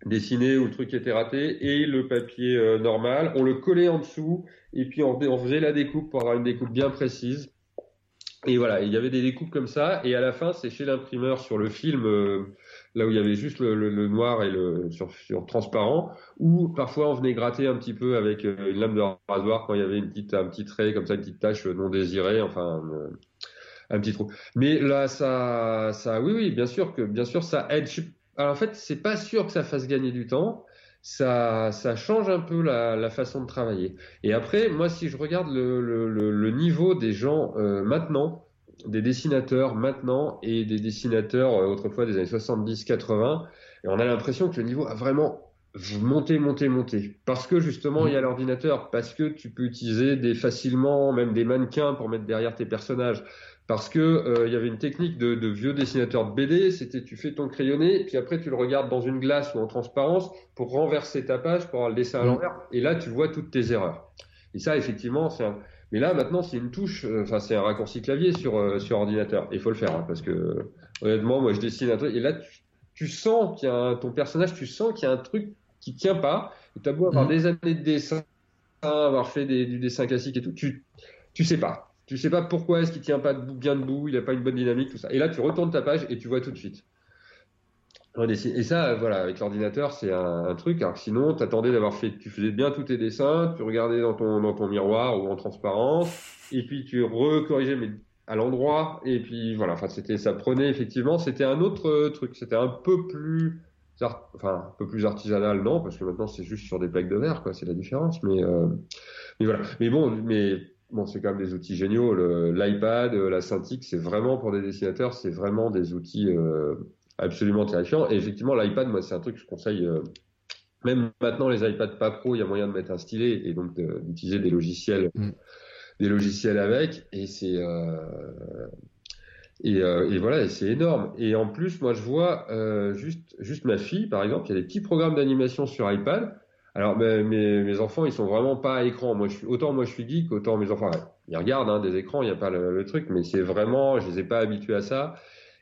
dessiné où le truc était raté et le papier euh, normal, on le collait en dessous et puis on, faisait la découpe pour avoir une découpe bien précise. Et voilà, il y avait des découpes comme ça, et à la fin, c'est chez l'imprimeur sur le film euh, là où il y avait juste le, noir et le sur, transparent, ou parfois on venait gratter un petit peu avec euh, une lame de rasoir quand il y avait une petite, un petit trait comme ça, une petite tache non désirée, enfin un petit trou. Mais là, ça, ça, oui, oui, bien sûr que, bien sûr, ça aide. Alors en fait, c'est pas sûr que ça fasse gagner du temps. Ça, ça change un peu la, la façon de travailler. Et après, moi, si je regarde le, le, le niveau des gens euh, maintenant, des dessinateurs maintenant et des dessinateurs euh, autrefois des années 70-80. Et on a l'impression que le niveau a vraiment monté, monté, monté. Parce que justement, il y a l'ordinateur, parce que tu peux utiliser des facilement, même des mannequins pour mettre derrière tes personnages. Parce que euh, il y avait une technique de, de, vieux dessinateurs de BD, c'était tu fais ton crayonné, puis après tu le regardes dans une glace ou en transparence pour renverser ta page, pour avoir le dessin à l'envers, et là tu vois toutes tes erreurs. Et ça, effectivement, c'est un, mais là, maintenant, c'est une touche, euh, enfin, c'est un raccourci clavier sur, euh, sur ordinateur. Il faut le faire, hein, parce que, honnêtement, moi, je dessine un truc, et là, tu, sens qu'il y a ton personnage, tu sens qu'il y a un truc qui tient pas, et t'as beau avoir mhm. des années de dessin, avoir fait des, du dessin classique et tout, tu, tu sais pas. Tu sais pas pourquoi est-ce qu'il tient pas bien debout, il a pas une bonne dynamique, tout ça. Et là, tu retournes ta page et tu vois tout de suite. Et ça, voilà, avec l'ordinateur, c'est un, truc. Alors sinon, t'attendais d'avoir fait, tu faisais bien tous tes dessins, tu regardais dans ton, dans ton miroir ou en transparence, et puis tu recorrigeais mais à l'endroit, et puis voilà. Enfin, c'était, ça prenait effectivement, c'était un autre truc. C'était un peu plus, enfin, un peu plus artisanal, non, parce que maintenant c'est juste sur des plaques de verre, quoi. C'est la différence. Mais, euh, mais voilà. Mais bon, mais bon, c'est quand même des outils géniaux. L'iPad, la Cintiq, c'est vraiment pour des dessinateurs, c'est vraiment des outils. Euh, absolument terrifiant. Et effectivement, l'iPad, moi, c'est un truc que je conseille. Euh, même maintenant, les iPads pas pro, il y a moyen de mettre un stylet et donc d'utiliser des logiciels, mm. des logiciels avec. Et c'est euh, et, euh, et, voilà, c'est énorme. Et en plus, moi, je vois juste juste ma fille, par exemple, il y a des petits programmes d'animation sur iPad. Alors, mes, mes, enfants, ils sont vraiment pas à écran. Moi, je suis, autant moi, je suis geek, autant mes enfants, ils regardent hein, des écrans, il n'y a pas le, le, truc, mais c'est vraiment, je les ai pas habitués à ça.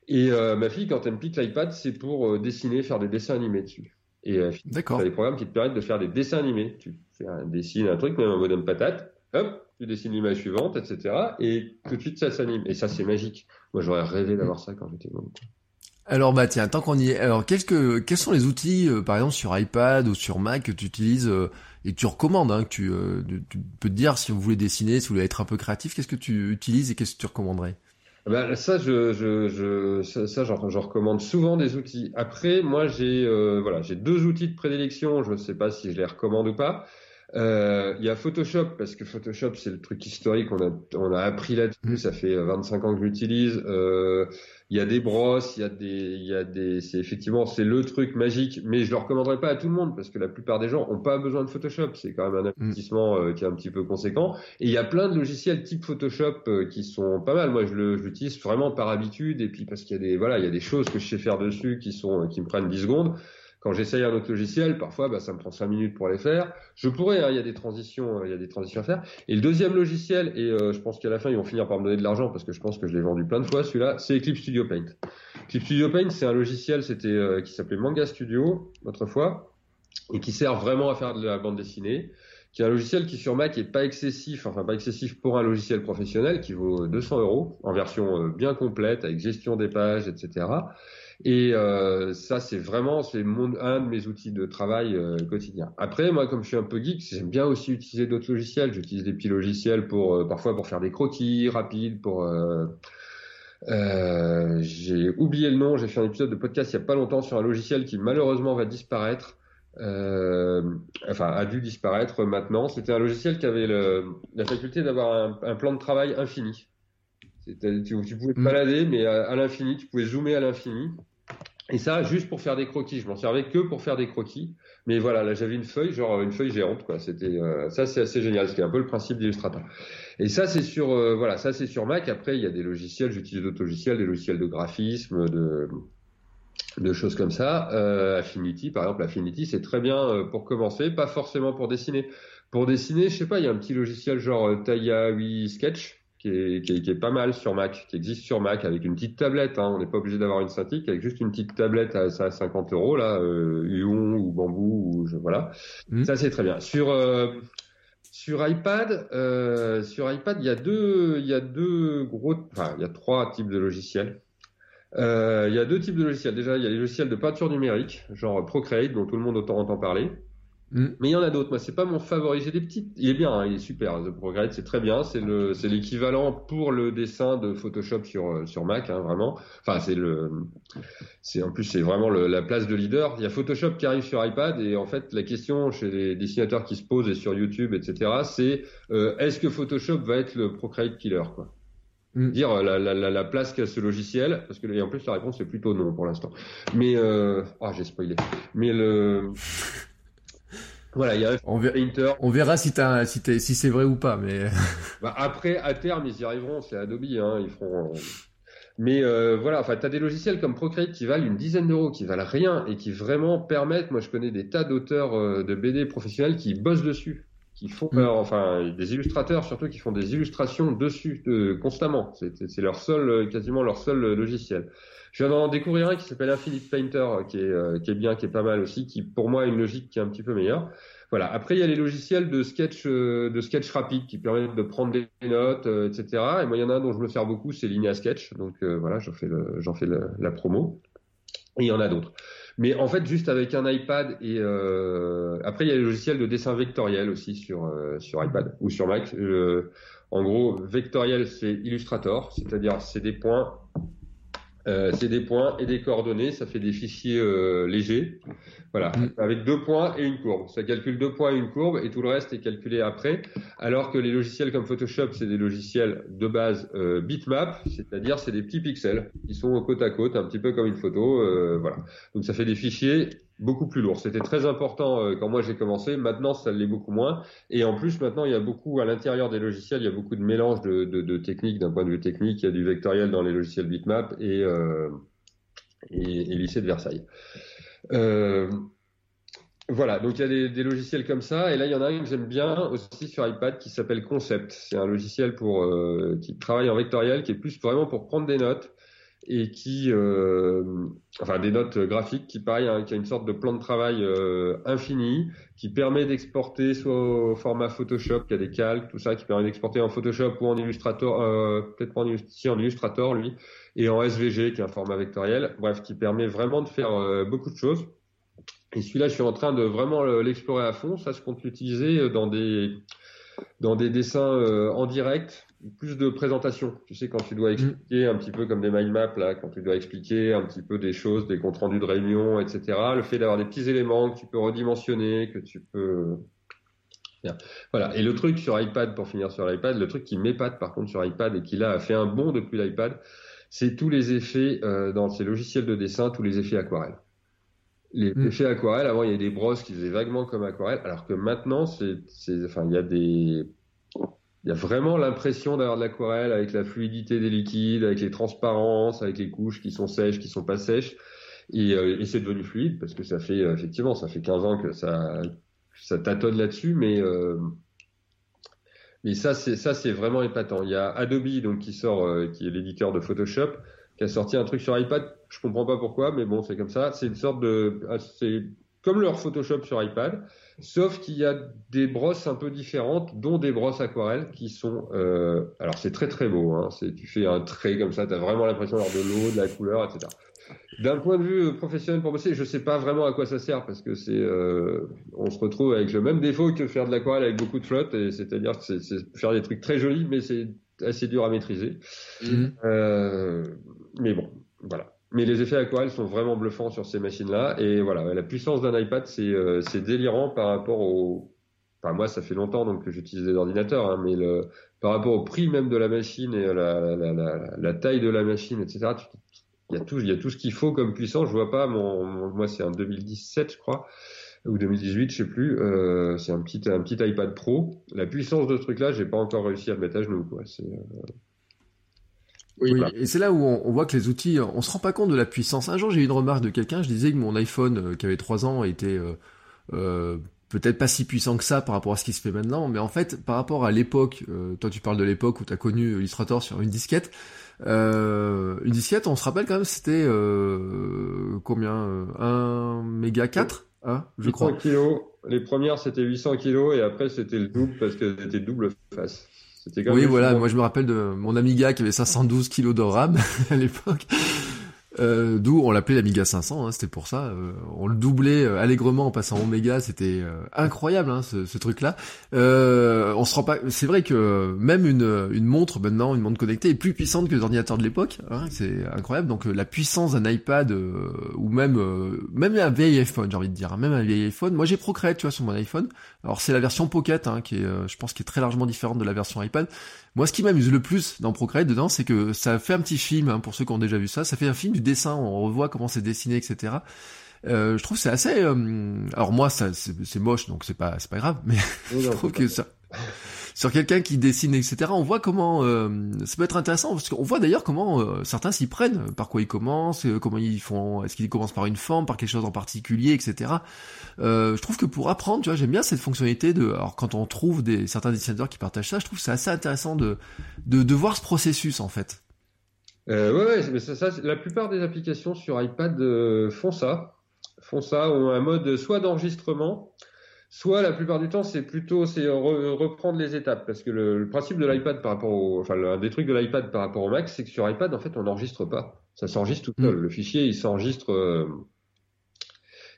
Et euh, ma fille, quand elle me pique l'iPad, c'est pour euh, dessiner, faire des dessins animés dessus. Et euh, tu as des programmes qui te permettent de faire des dessins animés. Tu fais un, dessines un truc, même un modem patate, hop, tu dessines l'image suivante, etc. Et tout de suite, ça s'anime. Et ça, c'est magique. Moi, j'aurais rêvé d'avoir ça quand j'étais môme. Alors bah tiens, tant qu'on y est, alors quels, que, quels sont les outils, par exemple sur iPad ou sur Mac que tu utilises et que tu recommandes, hein, que tu, tu, peux te dire si vous voulez dessiner, si vous voulez être un peu créatif, qu'est-ce que tu utilises et qu'est-ce que tu recommanderais? Ben, ça, je, je, je, ça, ça recommande souvent des outils. Après, moi, j'ai euh, voilà, j'ai deux outils de prédilection. Je ne sais pas si je les recommande ou pas. Euh, il y a Photoshop parce que Photoshop c'est le truc historique. On a on a appris là-dessus. Ça fait 25 ans que j'utilise. Euh, il y a des brosses, il y a des, il y a des, c'est effectivement c'est le truc magique, mais je le recommanderais pas à tout le monde parce que la plupart des gens ont pas besoin de Photoshop, c'est quand même un mm. investissement euh, qui est un petit peu conséquent. Et il y a plein de logiciels type Photoshop euh, qui sont pas mal. Moi, je l'utilise vraiment par habitude et puis parce qu'il y a des, voilà, il y a des choses que je sais faire dessus qui sont, qui me prennent 10 secondes. Quand j'essaye un autre logiciel, parfois, bah, ça me prend cinq minutes pour les faire. Je pourrais, hein, il y a des transitions, euh, il y a des transitions à faire. Et le deuxième logiciel, et euh, je pense qu'à la fin, ils vont finir par me donner de l'argent parce que je pense que je l'ai vendu plein de fois, celui-là, c'est Eclipse Studio Paint. Eclipse Studio Paint, c'est un logiciel, c'était euh, qui s'appelait Manga Studio autrefois et qui sert vraiment à faire de la bande dessinée qui est un logiciel qui sur Mac est pas excessif, enfin pas excessif pour un logiciel professionnel qui vaut 200 euros en version bien complète avec gestion des pages, etc. Et euh, ça, c'est vraiment c'est mon, un de mes outils de travail euh, quotidien. Après, moi, comme je suis un peu geek, j'aime bien aussi utiliser d'autres logiciels. J'utilise des petits logiciels pour euh, parfois pour faire des croquis rapides, pour j'ai oublié le nom. J'ai fait un épisode de podcast il y a pas longtemps sur un logiciel qui malheureusement va disparaître. enfin, a dû disparaître maintenant. C'était un logiciel qui avait le, la faculté d'avoir un, un, plan de travail infini. Tu, tu, pouvais te mmh. balader, mais à, à l'infini, tu pouvais zoomer à l'infini. Et ça, juste pour faire des croquis. Je m'en servais que pour faire des croquis. Mais voilà, là, j'avais une feuille, genre une feuille géante, quoi. C'était euh, ça, c'est assez génial. C'était un peu le principe d'Illustrator. Et ça, c'est sur euh, voilà, ça c'est sur Mac. Après, il y a des logiciels. J'utilise d'autres logiciels, des logiciels de graphisme, de de choses comme ça. Euh, Affinity, par exemple, Affinity, c'est très bien euh, pour commencer, pas forcément pour dessiner. Pour dessiner, je sais pas, il y a un petit logiciel genre Taya Sketch qui est, qui, est, qui est, pas mal sur Mac, qui existe sur Mac avec une petite tablette. Hein. On n'est pas obligé d'avoir une Cintiq, avec juste une petite tablette à, à 50 euros là, euh, Uon ou Bambou ou je, voilà. Mmh. Ça c'est très bien. Sur euh, sur iPad, euh, sur iPad, il y a deux, il y a deux gros, enfin il y a trois types de logiciels. Euh, il y a deux types de logiciels. Déjà, il y a les logiciels de peinture numérique, genre Procreate, dont tout le monde autant entend parler. Mm. Mais il y en a d'autres. Moi, c'est pas mon favori. J'ai des petites. Il est bien, hein, il est super. The Progress, c'est très bien. C'est le, c'est l'équivalent pour le dessin de Photoshop sur euh, sur Mac, hein, vraiment. Enfin, c'est le, c'est en plus c'est vraiment le, la place de leader. Il y a Photoshop qui arrive sur iPad et en fait la question chez les dessinateurs qui se posent et sur YouTube, etc. C'est euh, est-ce que Photoshop va être le Procreate killer, quoi? Mm. dire euh, la, la, la, place qu'a ce logiciel parce que et en plus la réponse est plutôt non pour l'instant mais euh, oh, j'ai spoilé mais le voilà, il y a on, verra, on verra si, si, si c'est vrai ou pas, mais. bah après, à terme, ils y arriveront. C'est Adobe, hein, ils feront. Euh, mais euh, voilà, enfin, tu as des logiciels comme Procreate qui valent une dizaine d'euros, qui valent rien et qui vraiment permettent. Moi, je connais des tas d'auteurs euh, de BD professionnels qui bossent dessus. qui font, mm. enfin, des illustrateurs surtout qui font des illustrations dessus constamment. C'est leur seul, quasiment leur seul logiciel. Je viens d'en découvrir un qui s'appelle Infinite Painter, qui est, qui est bien, qui est pas mal aussi, qui pour moi a une logique qui est un petit peu meilleure. Voilà. Après, il y a les logiciels de sketch, euh, de sketch rapide qui permettent de prendre des notes, euh, etc. Et moi, il y en a un dont je me sers beaucoup, c'est Linea Sketch. Donc euh, voilà, j'en fais, le, j'en fais la promo. Et il y en a d'autres. Mais en fait, juste avec un iPad et après, il y a les logiciels de dessin vectoriel aussi sur sur iPad ou sur Mac. en gros, vectoriel, c'est Illustrator, c'est-à-dire c'est des points euh, c'est des points et des coordonnées, ça fait des fichiers euh, légers, voilà, mm. avec deux points et une courbe. Ça calcule deux points et une courbe et tout le reste est calculé après. Alors que les logiciels comme Photoshop, c'est des logiciels de base euh, bitmap, c'est-à-dire c'est des petits pixels qui sont côte à côte, un petit peu comme une photo, voilà. Donc ça fait des fichiers beaucoup plus lourd. C'était très important euh, quand moi j'ai commencé. Maintenant, ça l'est beaucoup moins. Et en plus, maintenant, il y a beaucoup à l'intérieur des logiciels, il y a beaucoup de mélange de, techniques d'un point de vue technique. Il y a du vectoriel dans les logiciels bitmap et, euh, et, lycée de Versailles. Euh, voilà, donc il y a des, des, logiciels comme ça, et là il y en a un que j'aime bien aussi sur iPad qui s'appelle Concept. C'est un logiciel pour qui travaille en vectoriel, qui est plus vraiment pour prendre des notes et qui, euh, enfin des notes graphiques qui pareil, hein, qui a une sorte de plan de travail euh, infini, qui permet d'exporter soit au format Photoshop, qui a des calques, tout ça, qui permet d'exporter en Photoshop ou en Illustrator, euh, peut-être pas en, Illustrator lui, et en SVG, qui est un format vectoriel, bref, qui permet vraiment de faire euh, beaucoup de choses. Et celui-là, je suis en train de vraiment l'explorer à fond. Ça, je compte l'utiliser dans des dans des dessins en direct plus de présentation. Tu sais, quand tu dois expliquer un petit peu comme des mind maps, quand tu dois expliquer un petit peu des choses, des comptes rendus de réunion, etc. Le fait d'avoir des petits éléments que tu peux redimensionner, que tu peux. Voilà. Et le truc sur iPad, pour finir sur l'iPad, le truc qui m'épate par contre sur iPad et qui là a fait un bond depuis l'iPad, c'est tous les effets euh, dans ces logiciels de dessin, tous les effets aquarelles. Les mm. effets aquarelles, avant il y avait des brosses qui faisaient vaguement comme aquarelle, alors que maintenant c'est, enfin il y a des il y a vraiment l'impression d'avoir de l'aquarelle avec la fluidité des liquides, avec les transparences, avec les couches qui sont sèches, qui sont pas sèches. Et, euh, et c'est devenu fluide parce que ça fait euh, effectivement ça fait 15 ans que ça ça tâtonne là-dessus, mais euh, mais ça c'est ça c'est vraiment épatant. Il y a Adobe donc qui sort qui est l'éditeur de Photoshop qui a sorti un truc sur iPad. Je comprends pas pourquoi, mais bon c'est comme ça. C'est une sorte de ah, c'est comme leur Photoshop sur iPad Sauf qu'il y a des brosses un peu différentes, dont des brosses aquarelles qui sont. Euh, alors c'est très très beau. Hein, c'est tu fais un trait comme ça, tu as vraiment l'impression d'avoir de l'eau, de la couleur, etc. D'un point de vue professionnel pour bosser, je sais pas vraiment à quoi ça sert parce que c'est, euh, on se retrouve avec le même défaut que faire de l'aquarelle avec beaucoup de flotte, et c'est-à-dire que c'est faire des trucs très jolis, mais c'est assez dur à maîtriser. Mmh. Euh, mais bon, voilà. Mais les effets aquarelles sont vraiment bluffants sur ces machines-là. Et voilà, la puissance d'un iPad, c'est euh, délirant par rapport au. Enfin, moi, ça fait longtemps donc que j'utilise des ordinateurs, hein, mais le, par rapport au prix même de la machine et la, la, la, la taille de la machine, etc. Il y a tout, il y a tout ce qu'il faut comme puissance. Je vois pas. Mon, moi, c'est un 2017, je crois, ou 2018, je sais plus. Euh, c'est un petit, un petit iPad Pro. La puissance de ce truc-là, j'ai pas encore réussi à le mettre à genoux. Quoi. C'est euh, oui, et c'est là où on, voit que les outils, on se rend pas compte de la puissance. Un jour, j'ai eu une remarque de quelqu'un, je disais que mon iPhone, euh, qui avait 3 ans, était euh, euh, peut-être pas si puissant que ça par rapport à ce qui se fait maintenant, mais en fait, par rapport à l'époque, toi tu parles de l'époque où tu as connu Illustrator sur une disquette, une disquette, on se rappelle quand même, c'était combien 1 méga 4 hein, je crois. kilos. Les premières, c'était 800 kilos, et après, c'était le double parce que c'était double face oui, voilà. Moi, je me rappelle de mon Amiga qui avait 512 kilos de RAM à l'époque. Euh, D'où on l'appelait l'Amiga 500, hein, c'était pour ça. Euh, on le doublait euh, allègrement en passant Omega, c'était euh, incroyable hein, ce, ce truc-là. Euh, on se rend pas. C'est vrai que même une, une montre maintenant, une montre connectée, est plus puissante que les ordinateurs de l'époque. Hein, c'est incroyable. Donc la puissance d'un iPad ou même même un vieil iPhone, j'ai envie de dire, hein, même un vieil iPhone. Moi j'ai Procreate, tu vois, sur mon iPhone. Alors c'est la version Pocket, hein, qui est, je pense, qui est très largement différente de la version iPad. Moi, ce qui m'amuse le plus dans Procreate dedans, c'est que ça fait un petit film, hein, pour ceux qui ont déjà vu ça, ça fait un film du dessin, on revoit comment c'est dessiné, etc. Euh, je trouve c'est assez. Euh, alors moi, ça c'est moche, donc c'est pas c'est pas grave, mais je trouve que ça sur quelqu'un qui dessine, etc. On voit comment euh, ça peut être intéressant parce qu'on voit d'ailleurs comment euh, certains s'y prennent, par quoi ils commencent, comment ils font, est-ce qu'ils commencent par une forme, par quelque chose en particulier, etc. je trouve que pour apprendre, tu vois, j'aime bien cette fonctionnalité de, alors quand on trouve des certains dessinateurs qui partagent ça, je trouve c'est assez intéressant de, de de voir ce processus en fait. Euh, ouais, mais ça, ça, la plupart des applications sur iPad font ça, font ça, ont un mode soit d'enregistrement, Soit la plupart du temps, c'est plutôt c'est reprendre les étapes parce que le, principe de l'iPad par rapport au, enfin un des trucs de l'iPad par rapport au Mac, c'est que sur iPad en fait on n'enregistre pas, ça s'enregistre tout seul. Mm. Le fichier il s'enregistre, euh,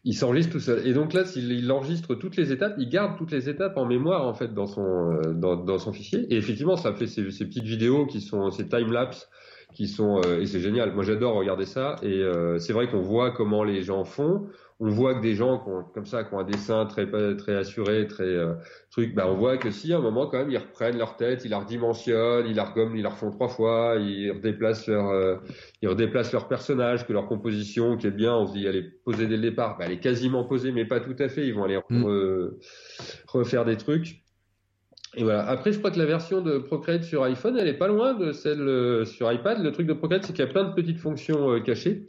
il s'enregistre tout seul. Et donc là, s'il il enregistre toutes les étapes, il garde toutes les étapes en mémoire en fait dans son euh, dans, dans, son fichier. Et effectivement, ça fait ces, ces petites vidéos qui sont ces time lapse qui sont euh, et c'est génial. Moi j'adore regarder ça et c'est vrai qu'on voit comment les gens font on voit que des gens qui ont, comme ça, qui ont un dessin très très assuré, très euh, truc, bah on voit que si à un moment quand même ils reprennent leur tête, ils la redimensionnent, ils la regomment, ils la refont trois fois, ils redéplacent leur euh, ils redéplacent leur personnage, que leur composition qui est bien, on se dit elle est posée dès le départ, bah, elle est quasiment posée mais pas tout à fait, ils vont aller mm. refaire des trucs. Et voilà. Après, je crois que la version de Procreate sur iPhone, elle est pas loin de celle euh, sur iPad. Le truc de Procreate, c'est qu'il y a plein de petites fonctions cachées.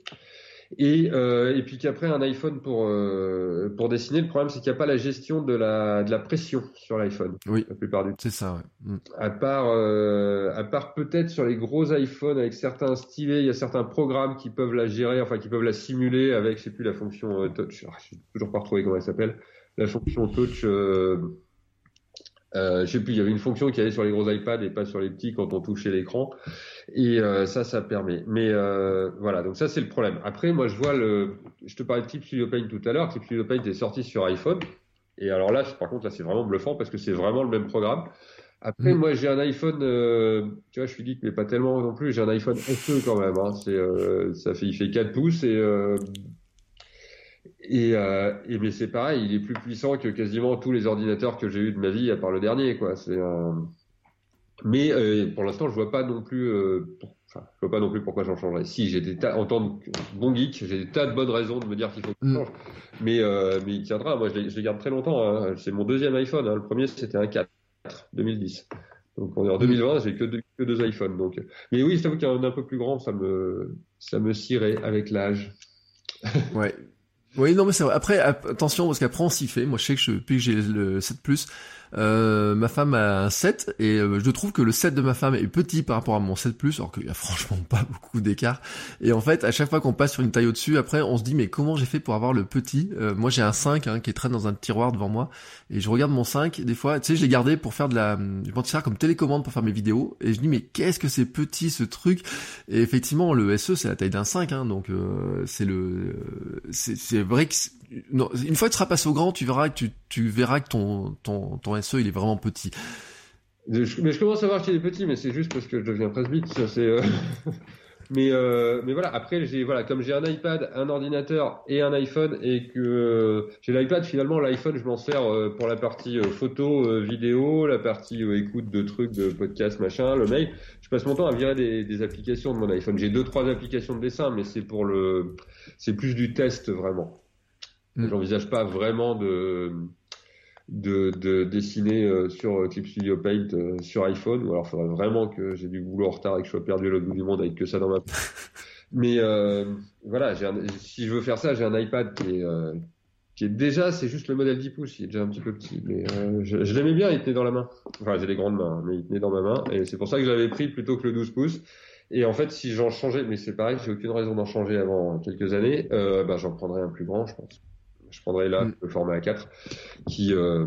Et, euh, et puis qu'après un iPhone pour euh, pour dessiner, le problème c'est qu'il n'y a pas la gestion de la de la pression sur l'iPhone. Oui, la plupart du temps. C'est ça. Ouais. Mm. À part euh, à part peut-être sur les gros iPhones avec certains stylés, il y a certains programmes qui peuvent la gérer, enfin qui peuvent la simuler avec, je sais plus la fonction euh, touch. Ah, je sais toujours pas retrouvé comment elle s'appelle. La fonction touch. Euh, euh, je sais plus, il y avait une fonction qui allait sur les gros iPads et pas sur les petits quand on touchait l'écran. Et euh, ça, ça permet. Mais euh, voilà, donc ça c'est le problème. Après, moi je vois le, je te parlais de Clip Studio Paint tout à l'heure. Clip Studio Paint est sorti sur iPhone. Et alors là, par contre, là c'est vraiment bluffant parce que c'est vraiment le même programme. Après, mm. moi j'ai un iPhone, euh, tu vois, je suis dit mais pas tellement non plus. J'ai un iPhone SE quand même. Hein. C'est, euh, ça fait, il fait 4 pouces et euh, et, euh, et, mais c'est pareil, il est plus puissant que quasiment tous les ordinateurs que j'ai eu de ma vie, à part le dernier, quoi. C'est mais euh, pour l'instant, je vois pas non plus, euh, enfin, je vois pas non plus pourquoi j'en changerais. Si j'ai des tas, en tant que bon geek, j'ai des tas de bonnes raisons de me dire qu'il faut que je mm. change. Mais mais il tiendra. Moi, je, je les garde très longtemps. Hein. C'est mon deuxième iPhone. Hein. Le premier, c'était un 4 2010. Donc on est en 2020, j'ai que deux, que deux iPhones. Donc, mais oui, y en a un peu plus grand, ça me ça me cirait avec l'âge. ouais. Oui, non, mais c'est vrai. Après, attention, parce qu'après on s'y fait. Moi, je sais que je, depuis que j'ai le 7 Plus, euh, ma femme a un 7 et euh, je trouve que le 7 de ma femme est petit par rapport à mon 7 Plus, alors qu'il y a franchement pas beaucoup d'écart. Et en fait, à chaque fois qu'on passe sur une taille au-dessus, après, on se dit mais comment j'ai fait pour avoir le petit? Euh, Moi, j'ai un 5 hein, qui est traîne dans un tiroir devant moi et je regarde mon 5. Des fois, tu sais, je l'ai gardé pour faire de la, je m'en comme télécommande pour faire mes vidéos et je dis mais qu'est-ce que c'est petit ce truc? Et effectivement, le SE c'est la taille d'un 5, hein, donc c'est le, c'est vrai que une fois que tu seras passé au grand, tu verras que tu verras que ton, ton, ton SE il est vraiment petit. mais je commence à voir qu'il est petit, mais c'est juste parce que je deviens presbyte. Ça c'est. Euh, mais euh, mais voilà. Après j'ai voilà comme j'ai un iPad, un ordinateur et un iPhone et que euh, j'ai l'iPad finalement l'iPhone je m'en sers pour la partie photo, vidéo, la partie écoute de trucs, de podcast machin, le mail. Je passe mon temps à virer des, des applications de mon iPhone. J'ai deux trois applications de dessin, mais c'est pour le c'est plus du test vraiment. Mm. J'envisage pas vraiment de, de, de dessiner euh, sur Clip Studio Paint euh, sur iPhone, ou alors il faudrait vraiment que j'ai du boulot en retard et que je sois perdu à l'autre bout du monde avec que ça dans ma. Mais euh, voilà, si je veux faire ça, j'ai un iPad qui est, euh, qui est déjà, c'est juste le modèle 10 pouces, il est déjà un petit peu petit, mais euh, je, je l'aimais bien, il tenait dans la main. Enfin, j'ai des grandes mains, mais il tenait dans ma main, et c'est pour ça que je l'avais pris plutôt que le 12 pouces. Et en fait, si j'en changeais, mais c'est pareil, j'ai aucune raison d'en changer avant quelques années, euh, bah, j'en prendrais un plus grand, je pense je prendrais là mm. le format A4 qui euh,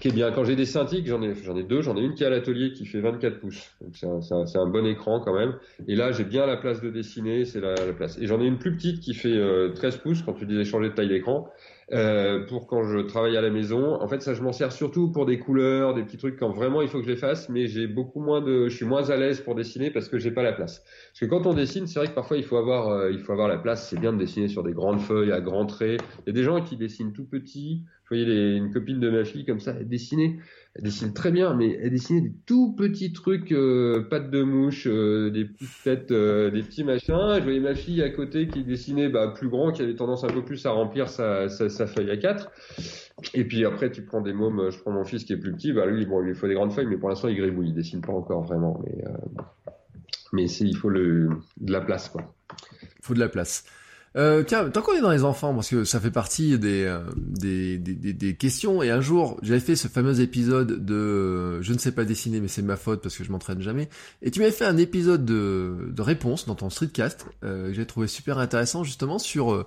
qui est bien. Quand j'ai des Cintiq, j'en ai j'en ai deux, j'en ai une qui est à l'atelier qui fait 24 pouces. Donc c'est un, un, un, bon écran quand même. Et là, j'ai bien la place de dessiner, c'est la, la, place. Et j'en ai une plus petite qui fait 13 euh, pouces quand tu disais changer de taille d'écran. Euh, pour quand je travaille à la maison. En fait, ça, je m'en sers surtout pour des couleurs, des petits trucs quand vraiment il faut que je les fasse, mais j'ai beaucoup moins de, je suis moins à l'aise pour dessiner parce que j'ai pas la place. Parce que quand on dessine, c'est vrai que parfois il faut avoir, euh, il faut avoir la place. C'est bien de dessiner sur des grandes feuilles à grands traits. Il y a des gens qui dessinent tout petit. Je voyais les, une copine de ma fille comme ça, elle dessinait, elle dessine très bien, mais elle dessinait des tout petits trucs, euh, pattes de mouche, euh, des petites têtes, euh, des petits machins. Je voyais ma fille à côté qui dessinait bah, plus grand, qui avait tendance un peu plus à remplir sa, sa, feuille à 4. Et puis après, tu prends des mômes, je prends mon fils qui est plus petit, bah lui, bon, il lui faut des grandes feuilles, mais pour l'instant, il gribouille, il dessine pas encore vraiment. Mais, mais il faut le, de la place, quoi. Il faut de la place. Euh, tiens, tant qu'on est dans les enfants, parce que ça fait partie des, euh, des, des, questions, et un jour, j'avais fait ce fameux épisode de euh, Je ne sais pas dessiner, mais c'est ma faute parce que je m'entraîne jamais, et tu m'avais fait un épisode de, de réponse dans ton streetcast, euh, que j'ai trouvé super intéressant, justement, sur...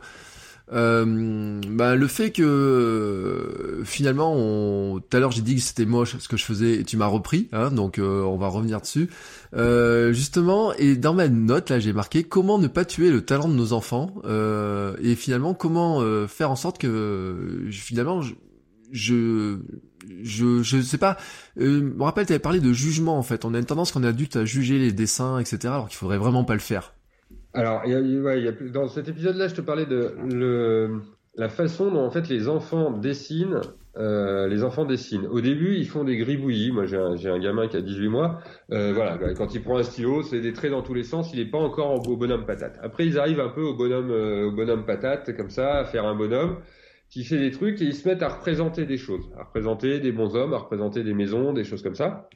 Euh, bah, le fait que finalement, tout à l'heure j'ai dit que c'était moche ce que je faisais et tu m'as repris, hein, donc euh, on va revenir dessus. Euh, justement, et dans ma note là, j'ai marqué comment ne pas tuer le talent de nos enfants et finalement comment faire en sorte que finalement je, je je je sais pas. Euh, me rappelle, tu avais parlé de jugement en fait. On a une tendance quand on est adulte à juger les dessins, etc. Alors qu'il faudrait vraiment pas le faire. Alors, y a, y a, dans cet épisode-là, je te parlais de le, la façon dont en fait les enfants dessinent. Euh, les enfants dessinent. Au début, ils font des gribouillis. Moi, j'ai un, un, gamin qui a 18 mois. Euh, voilà, quand il prend un stylo, c'est des traits dans tous les sens. Il n'est pas encore au bonhomme patate. Après, ils arrivent un peu au bonhomme, euh, au bonhomme patate, comme ça, à faire un bonhomme qui fait des trucs et ils se mettent à représenter des choses, à représenter des bons hommes, à représenter des maisons, des choses comme ça.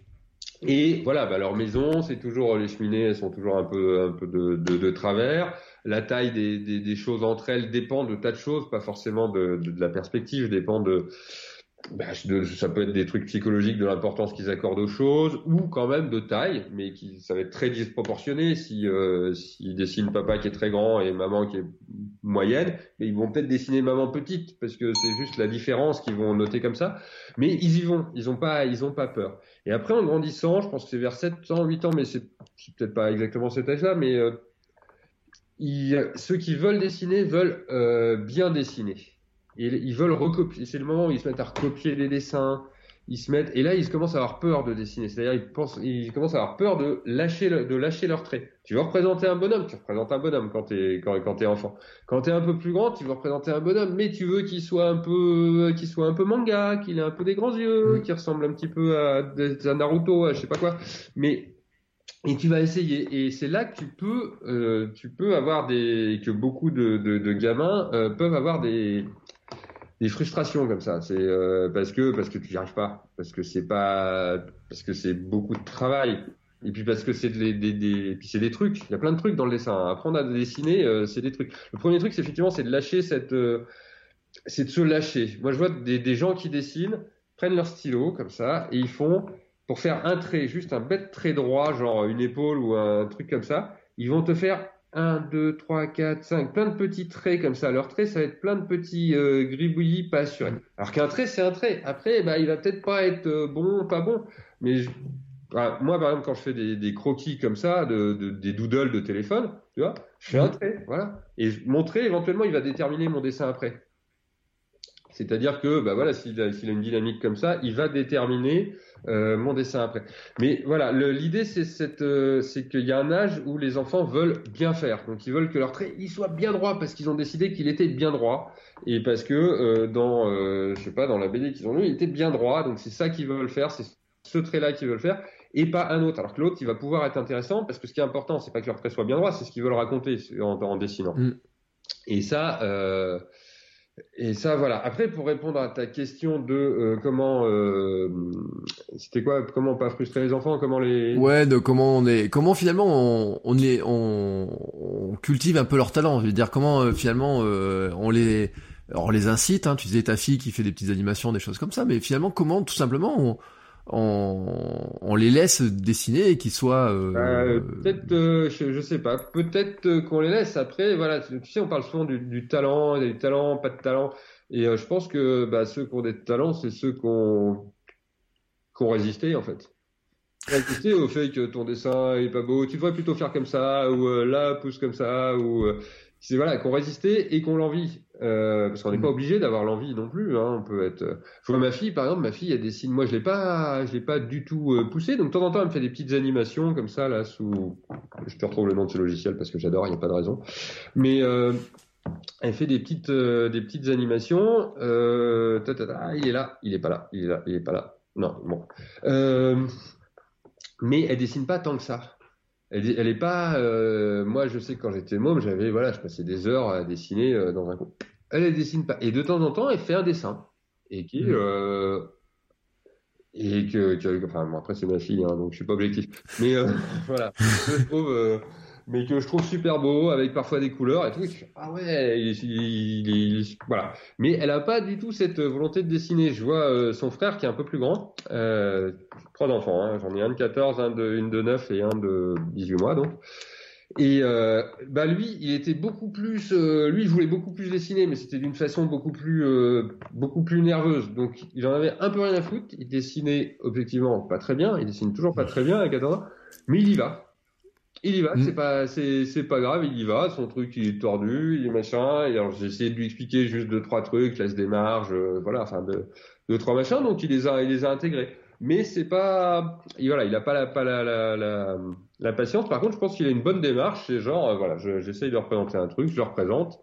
Et voilà, bah leur maison, c'est toujours les cheminées, elles sont toujours un peu un peu de, de, de travers. La taille des, des, des, choses entre elles dépend de tas de choses, pas forcément de, de, de la perspective, dépend de bah, ça peut être des trucs psychologiques de l'importance qu'ils accordent aux choses, ou quand même de taille, mais qui ça va être très disproportionné si euh, s'ils dessinent papa qui est très grand et maman qui est moyenne, mais ils vont peut-être dessiner maman petite parce que c'est juste la différence qu'ils vont noter comme ça. Mais ils y vont, ils ont pas ils ont pas peur. Et après en grandissant, je pense que c'est vers 7 ans, 8 ans, mais c'est peut-être pas exactement cet âge-là, mais euh, ceux qui veulent dessiner veulent euh, bien dessiner ils veulent recopier. C'est le moment où ils se mettent à recopier les dessins. Ils se mettent et là ils commencent à avoir peur de dessiner. C'est-à-dire ils pensent, ils commencent à avoir peur de lâcher, le, de lâcher leurs traits. Tu veux représenter un bonhomme, tu représentes un bonhomme quand t'es quand, quand t'es enfant. Quand t'es un peu plus grand, tu veux représenter un bonhomme, mais tu veux qu'il soit un peu, qu'il soit un peu manga, qu'il ait un peu des grands yeux, mmh. qu'il ressemble un petit peu à, à Naruto, à je sais pas quoi. Mais et tu vas essayer. Et c'est là que tu peux, euh, tu peux avoir des, que beaucoup de, de, de gamins euh, peuvent avoir des, des frustrations comme ça. C'est euh, parce que parce que tu n'y arrives pas, parce que c'est pas, parce que c'est beaucoup de travail. Et puis parce que c'est des, des, des, c'est des trucs. Il y a plein de trucs dans le dessin. Apprendre à dessiner, euh, c'est des trucs. Le premier truc, c'est effectivement, c'est de lâcher cette, euh, c'est de se lâcher. Moi, je vois des, des gens qui dessinent, prennent leur stylo comme ça et ils font pour faire un trait, juste un bête trait droit, genre une épaule ou un truc comme ça. Ils vont te faire 1, 2, 3, 4, 5, plein de petits traits comme ça. Leur trait, ça va être plein de petits euh, gribouillis pas assurés. Alors qu'un trait, c'est un trait. Après, bah, il va peut-être pas être euh, bon, pas bon. Mais je... bah, moi, par exemple, quand je fais des, des croquis comme ça, de, de, des doodles de téléphone, tu vois, je fais un trait, voilà. Et mon trait, éventuellement, il va déterminer mon dessin après. C'est-à-dire que, bah voilà, s'il a, a, une dynamique comme ça, il va déterminer euh, mon dessin après. Mais voilà, l'idée c'est cette, euh, c'est qu'il y a un âge où les enfants veulent bien faire. Donc ils veulent que leur trait il soit bien droit parce qu'ils ont décidé qu'il était bien droit et parce que euh, dans, euh, je sais pas, dans la BD qu'ils ont lu, il était bien droit. Donc c'est ça qu'ils veulent faire, c'est ce trait-là qu'ils veulent faire et pas un autre. Alors que l'autre, il va pouvoir être intéressant parce que ce qui est important, c'est pas que leur trait soit bien droit, c'est ce qu'ils veulent raconter en, en dessinant. Mm. Et ça. Et ça, voilà. Après, pour répondre à ta question de euh, comment, euh, c'était quoi, comment pas frustrer les enfants, comment les. Ouais, de comment on est, comment finalement on, on est, on, on, cultive un peu leur talent. Je veux dire, comment euh, finalement euh, on les, on les incite. Hein, tu disais ta fille qui fait des petites animations, des choses comme ça, mais finalement, comment tout simplement on, on, les laisse dessiner et qu'ils soient. Euh... Euh, peut-être, euh, je, sais pas. Peut-être euh, qu'on les laisse. Après, voilà. Tu sais, on parle souvent du, du talent, des talents, pas de talent. Et euh, je pense que bah, ceux qui ont des talents, c'est ceux qui ont, qui ont résisté en fait. Résister au fait que ton dessin est pas beau. Tu devrais plutôt faire comme ça ou là pousse comme ça ou c'est voilà qu'on résisté et qu'on l'envie euh, parce qu'on n'est pas mm. obligé d'avoir l'envie non plus hein, on peut être euh, je vois ma fille par exemple ma fille elle dessine moi je l'ai pas je l'ai pas du tout euh, poussé donc de temps en temps elle me fait des petites animations comme ça là sous je te retrouve le nom de ce logiciel parce que j'adore il n'y a pas de raison mais euh, elle fait des petites, des petites animations. il est là, il est pas là, il est là, il est pas là. Non, bon. mais elle dessine pas tant que ça. Elle, elle est pas. moi, je sais que quand j'étais môme, j'avais voilà, je passais des heures à dessiner dans un coin. Elle, elle dessine pas. Et de temps en temps, elle fait un dessin et qui mmh et que, enfin bon, après c'est ma fille hein, donc je suis pas objectif mais euh, voilà je trouve euh, mais que je trouve super beau avec parfois des couleurs et tout ah ouais il, il, il, voilà mais elle a pas du tout cette volonté de dessiner je vois euh, son frère qui est un peu plus grand trois enfants hein, j'en ai un de 14 un de une de 9 et un de 18 mois donc et euh, bah lui, il était beaucoup plus, euh, lui, il voulait beaucoup plus dessiner, mais c'était d'une façon beaucoup plus, euh, beaucoup plus nerveuse. Donc, il en avait un peu rien à foutre. Il dessinait objectivement pas très bien. Il dessine toujours pas très bien à 14 ans, mais il y va. Il y va. Mm. C'est pas, c'est, c'est pas grave. Il y va. Son truc, il est tordu, il est machin. Et alors, j'ai essayé de lui expliquer juste deux trois trucs, laisse des marges, euh, voilà, enfin deux, deux trois machins. Donc, il les a, il les a intégrés mais c'est pas, voilà, il a pas la, pas la, la, la, patience. Par contre, je pense qu'il a une bonne démarche. C'est genre, euh, voilà, j'essaye de représenter un truc, je le représente.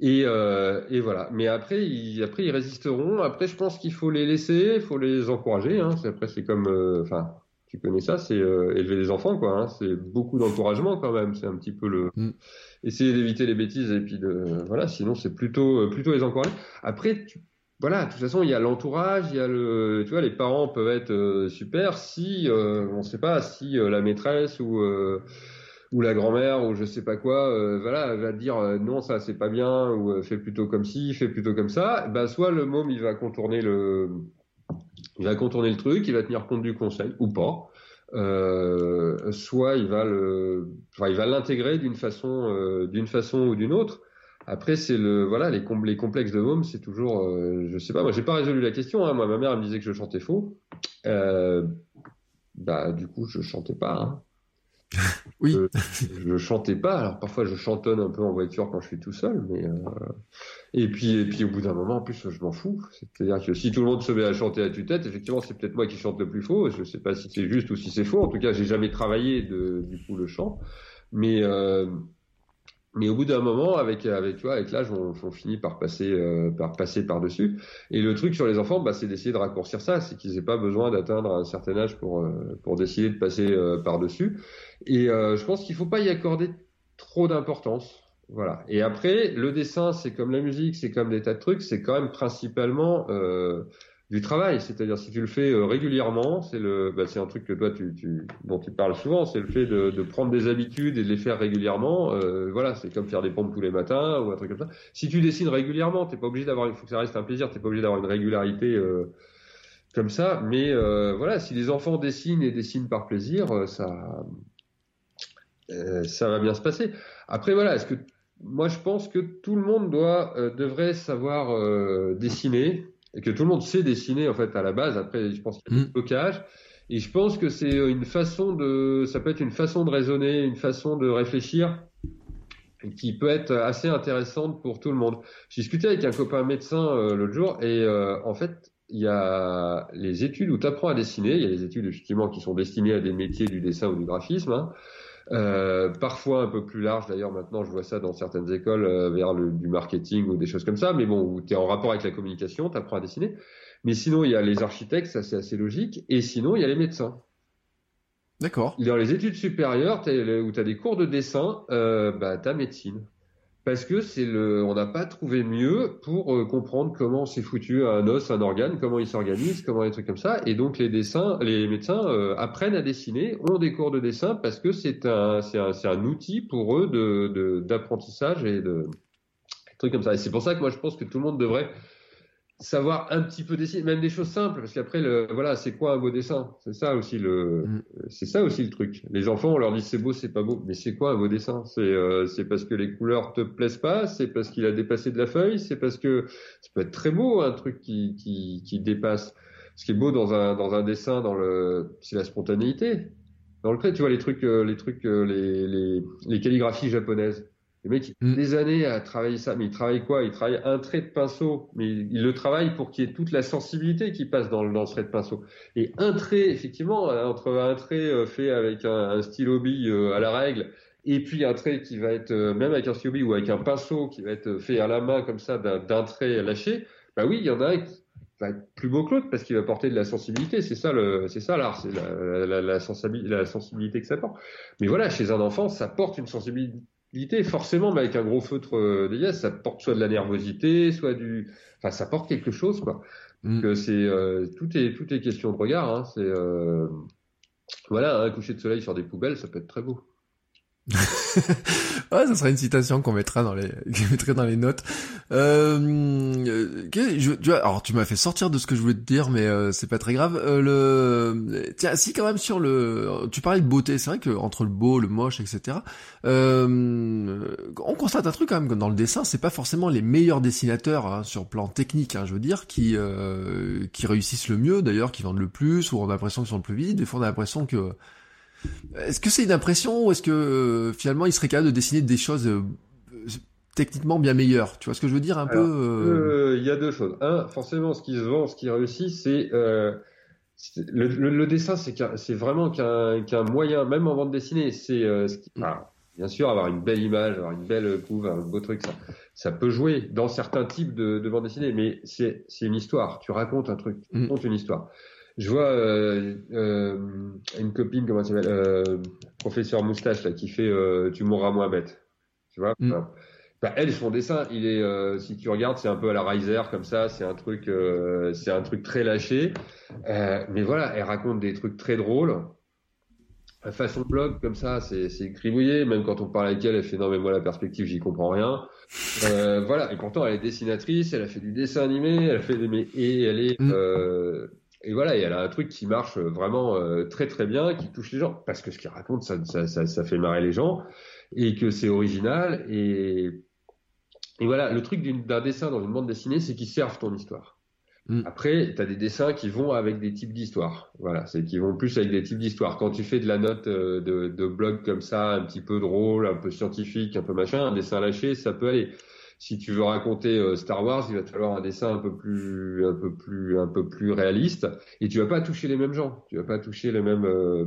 Et, euh, et voilà. Mais après, ils, après, ils résisteront. Après, je pense qu'il faut les laisser, il faut les encourager. Hein. Après, c'est comme, enfin, tu connais ça, c'est euh, élever des enfants, quoi. Hein. C'est beaucoup d'encouragement quand même. C'est un petit peu le mm. essayer d'éviter les bêtises et puis de, voilà. Sinon, c'est plutôt, plutôt les encourager. Après, tu voilà, de toute façon, il y a l'entourage, il y a le, tu vois, les parents peuvent être euh, super si, euh, on ne sait pas, si euh, la maîtresse ou ou la grand-mère ou je sais pas quoi, voilà, va dire non, ça c'est pas bien ou fais plutôt comme ci, fais plutôt comme ça. Bah, soit le môme il va contourner le, il va contourner le truc, il va tenir compte du conseil ou pas. soit il va l'intégrer d'une façon, d'une façon ou d'une autre. Après, c'est le voilà les, les complexes de môme, c'est toujours, euh, je sais pas, moi j'ai pas résolu la question. Hein. Moi, ma mère me disait que je chantais faux. Euh, bah du coup, je chantais pas. Hein. Oui. Je, je, chantais pas. Alors parfois, je chantonne un peu en voiture quand je suis tout seul, mais euh... et puis et puis au bout d'un moment, en plus, je m'en fous. C'est-à-dire que si tout le monde se met à chanter à tue-tête, effectivement, c'est peut-être moi qui chante le plus faux. Je sais pas si c'est juste ou si c'est faux. En tout cas, j'ai jamais travaillé de, du coup le chant, mais euh, mais au bout d'un moment, avec avec tu vois, avec l'âge, on, on, finit par passer euh, par passer par dessus. Et le truc sur les enfants, bah, c'est d'essayer de raccourcir ça, c'est qu'ils aient pas besoin d'atteindre un certain âge pour euh, pour décider de passer euh, par dessus. Et je pense qu'il faut pas y accorder trop d'importance. Voilà. Et après, le dessin, c'est comme la musique, c'est comme des tas de trucs, c'est quand même principalement du travail. C'est-à-dire si tu le fais euh, régulièrement, c'est le, bah, c'est un truc que toi tu, tu, dont tu parles souvent, c'est le fait de, de, prendre des habitudes et de les faire régulièrement. Euh, voilà, c'est comme faire des pompes tous les matins ou un truc comme ça. Si tu dessines régulièrement, t'es pas obligé d'avoir, il faut que ça reste un plaisir. T'es pas obligé d'avoir une régularité euh, comme ça. Mais euh, voilà, si les enfants dessinent et dessinent par plaisir, euh, ça, ça va bien se passer. Après voilà, est-ce que moi je pense que tout le monde doit devrait savoir dessiner et que tout le monde sait dessiner en fait à la base. Après, je pense qu'il y a blocage. Mm. Et je pense que c'est une façon de, ça peut être une façon de raisonner, une façon de réfléchir qui peut être assez intéressante pour tout le monde. J'ai discuté avec un copain médecin euh, l'autre jour et euh, en fait, il y a les études où tu apprends à dessiner. Il y a les études effectivement qui sont destinées à des métiers du dessin ou du graphisme. Hein. Euh, parfois un peu plus large d'ailleurs maintenant je vois ça dans certaines écoles euh, vers le, du marketing ou des choses comme ça mais bon où tu es en rapport avec la communication tu apprends à dessiner. Mais sinon il y a les architectes ça c'est assez logique. Et sinon il y a les médecins. D'accord. Dans les études supérieures où tu as des cours de dessin euh, bah tu as médecine parce que c'est le, on n'a pas trouvé mieux pour euh, comprendre comment c'est foutu un os, un organe, comment il s'organise, comment des trucs comme ça. Et donc les dessins, les médecins euh, apprennent à dessiner, ont des cours de dessin parce que c'est un, c'est un, un outil pour eux de, d'apprentissage et de trucs comme ça. Et c'est pour ça que moi je pense que tout le monde devrait savoir un petit peu dessiner, même des choses simples, parce qu'après, le, voilà, c'est quoi un beau dessin? C'est ça aussi le, mm. c'est ça aussi le truc. Les enfants, on leur dit c'est beau, c'est pas beau, mais c'est quoi un beau dessin? C'est, euh, c'est parce que les couleurs te plaisent pas, c'est parce qu'il a dépassé de la feuille, c'est parce que ça peut être très beau un truc qui, qui, qui dépasse. Ce qui est beau dans un dans un dessin, dans le, c'est la spontanéité. Dans le trait, tu vois les trucs, euh, les trucs, euh, les, les, les calligraphies japonaises le mec, il mm. des années à travailler ça, mais il travaille quoi? Il travaille un trait de pinceau, mais il, le travaille pour qu'il y ait toute la sensibilité qui passe dans, dans, ce trait de pinceau. Et un trait, effectivement, euh, entre un trait euh, fait avec un, stylo bille euh, à la règle et puis un trait qui va être, même avec un stylo ou avec un pinceau qui va être fait à la main comme ça d'un trait lâché, bah oui, il y en a un qui va être plus beau que l'autre parce qu'il va porter de la sensibilité. C'est ça le, c'est ça l'art, c'est la, la, la, sensibilité, la sensibilité que ça porte. Mais voilà, chez un enfant, ça porte une sensibilité forcément, mais avec un gros feutre euh, de ça porte soit de la nervosité, soit du, enfin, ça porte quelque chose, quoi. Mm. Donc, c'est, euh, tout est, tout est question de regard. Hein. C'est, euh, voilà, un coucher de soleil sur des poubelles, ça peut être très beau. ouais, ça sera une citation qu'on mettra dans les, qu'on mettrait dans les notes. Euh, je, tu vois, alors tu m'as fait sortir de ce que je voulais te dire, mais euh, c'est pas très grave. Euh, le, tiens, si quand même sur le, tu parlais de beauté, c'est vrai que entre le beau, le moche, etc. Euh, on constate un truc quand même comme dans le dessin, c'est pas forcément les meilleurs dessinateurs hein, sur plan technique, hein, je veux dire, qui euh, qui réussissent le mieux, d'ailleurs, qui vendent le plus, ou on a l'impression qu'ils sont le plus vite. Des fois, on a l'impression que est-ce que c'est une impression ou est-ce que euh, finalement il serait capable de dessiner des choses euh, techniquement bien meilleures? Tu vois ce que je veux dire un peu euh, Il y a deux choses. Un, forcément, ce qui se vend, ce qui réussit, c'est le, dessin, c'est vraiment qu'un moyen, même en vente dessinée, c'est bien sûr avoir une belle image, avoir une belle couve, un beau truc, ça, ça peut jouer dans certains types de, de bande dessinée, mais c'est une histoire. Tu racontes un truc, tu mm. racontes une histoire je vois euh, euh, une copine, comment s'appelle, euh, professeur moustache là, qui fait euh, Tu mourras moins bête. Tu vois? Mm. bah, Elle, son dessin, il est, euh, si tu regardes, c'est un peu à la Riser comme ça. C'est un truc, euh, c'est un truc très lâché. mais voilà, elle raconte des trucs très drôles. Façon blog comme ça, c'est cribouillé. Même quand on parle avec elle, elle fait non mais moi la perspective, j'y comprends rien. voilà. Et pourtant, elle est dessinatrice, elle a fait du dessin animé, elle a fait des et elle est mm. Et voilà, et elle a un truc qui marche vraiment euh, très très bien, qui touche les gens, parce que ce qu'il raconte, ça, ça, ça, ça, fait marrer les gens, et que c'est original. Et, et voilà, le truc d'un dessin dans une bande dessinée, c'est qu'ils servent ton histoire. Mm. Après, tu as des dessins qui vont avec des types d'histoires. Voilà, c'est qui vont plus avec des types d'histoires. Quand tu fais de la note euh, de, de blog comme ça, un petit peu drôle, un peu scientifique, un peu machin, un dessin lâché, ça peut aller si tu veux raconter euh, Star Wars, il va te falloir un dessin un peu plus, un peu plus, un peu plus réaliste. Et tu vas pas toucher les mêmes gens. Tu vas pas toucher les mêmes, euh,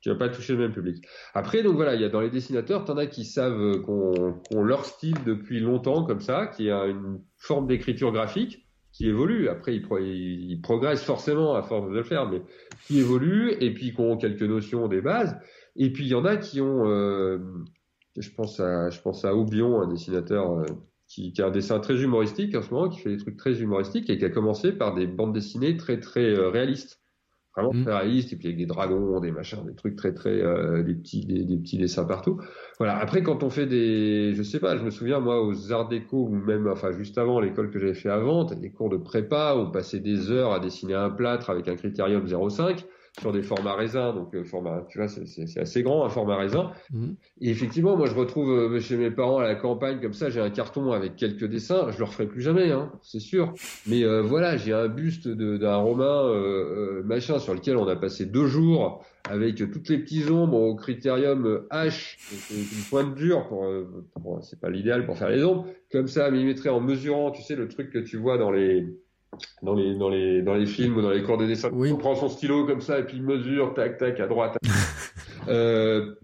tu vas pas toucher le même public. Après, donc voilà, il y a dans les dessinateurs, t'en as qui savent euh, qu'on leur style depuis longtemps comme ça, qui a une forme d'écriture graphique qui évolue. Après, ils, ils, progressent forcément à force de le faire, mais qui évolue et puis qui ont quelques notions des bases. Et puis il y en a qui ont, euh, je pense à, je pense à Oubion, un dessinateur qui, qui, a un dessin très humoristique en ce moment, qui fait des trucs très humoristiques et qui a commencé par des bandes dessinées très très euh, réalistes, vraiment mm. très réalistes, et puis avec des dragons, des machins, des trucs très très euh, des petits des, des, petits dessins partout. Voilà. Après, quand on fait des, je sais pas, je me souviens moi aux Arts Déco ou même enfin juste avant l'école que j'avais fait avant, des cours de prépa où on passait des heures à dessiner un plâtre avec un critérium 0,5 sur des formats raisins, donc euh, format, tu vois, c'est assez grand un format raisin. Mhm. Et effectivement, moi je retrouve euh, chez mes parents à la campagne comme ça, j'ai un carton avec quelques dessins, je le referai plus jamais, hein, c'est sûr. Mais euh, voilà, j'ai un buste d'un Romain machin sur lequel on a passé deux jours avec toutes les petits ombres au critérium H, une pointe dure pour, pour c'est pas l'idéal pour faire les ombres, comme ça millimétré en mesurant, tu sais le truc que tu vois dans les dans les, dans les, dans les films ou dans les cours de dessin. On prend son stylo comme ça et puis il mesure, tac, tac, à droite. euh,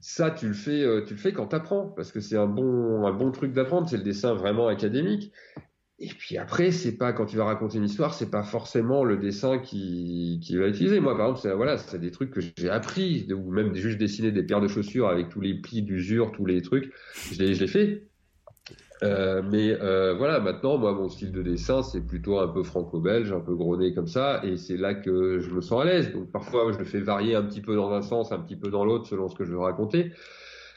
ça, tu le fais, euh, tu le fais quand t'apprends, parce que c'est un bon, un bon truc d'apprendre. C'est le dessin vraiment académique. Et puis après, c'est pas quand tu vas raconter une histoire, c'est pas forcément le dessin qui, qui va utiliser. Moi, par exemple, c'est voilà, c'est des trucs que j'ai appris, ou même juste dessiner des paires de chaussures avec tous les plis d'usure, tous les trucs. Je l'ai, je l'ai fait. Euh, mais euh, voilà, maintenant, moi, mon style de dessin, c'est plutôt un peu franco-belge, un peu gros comme ça, et c'est là que je me sens à l'aise. Donc parfois, je le fais varier un petit peu dans un sens, un petit peu dans l'autre, selon ce que je veux raconter.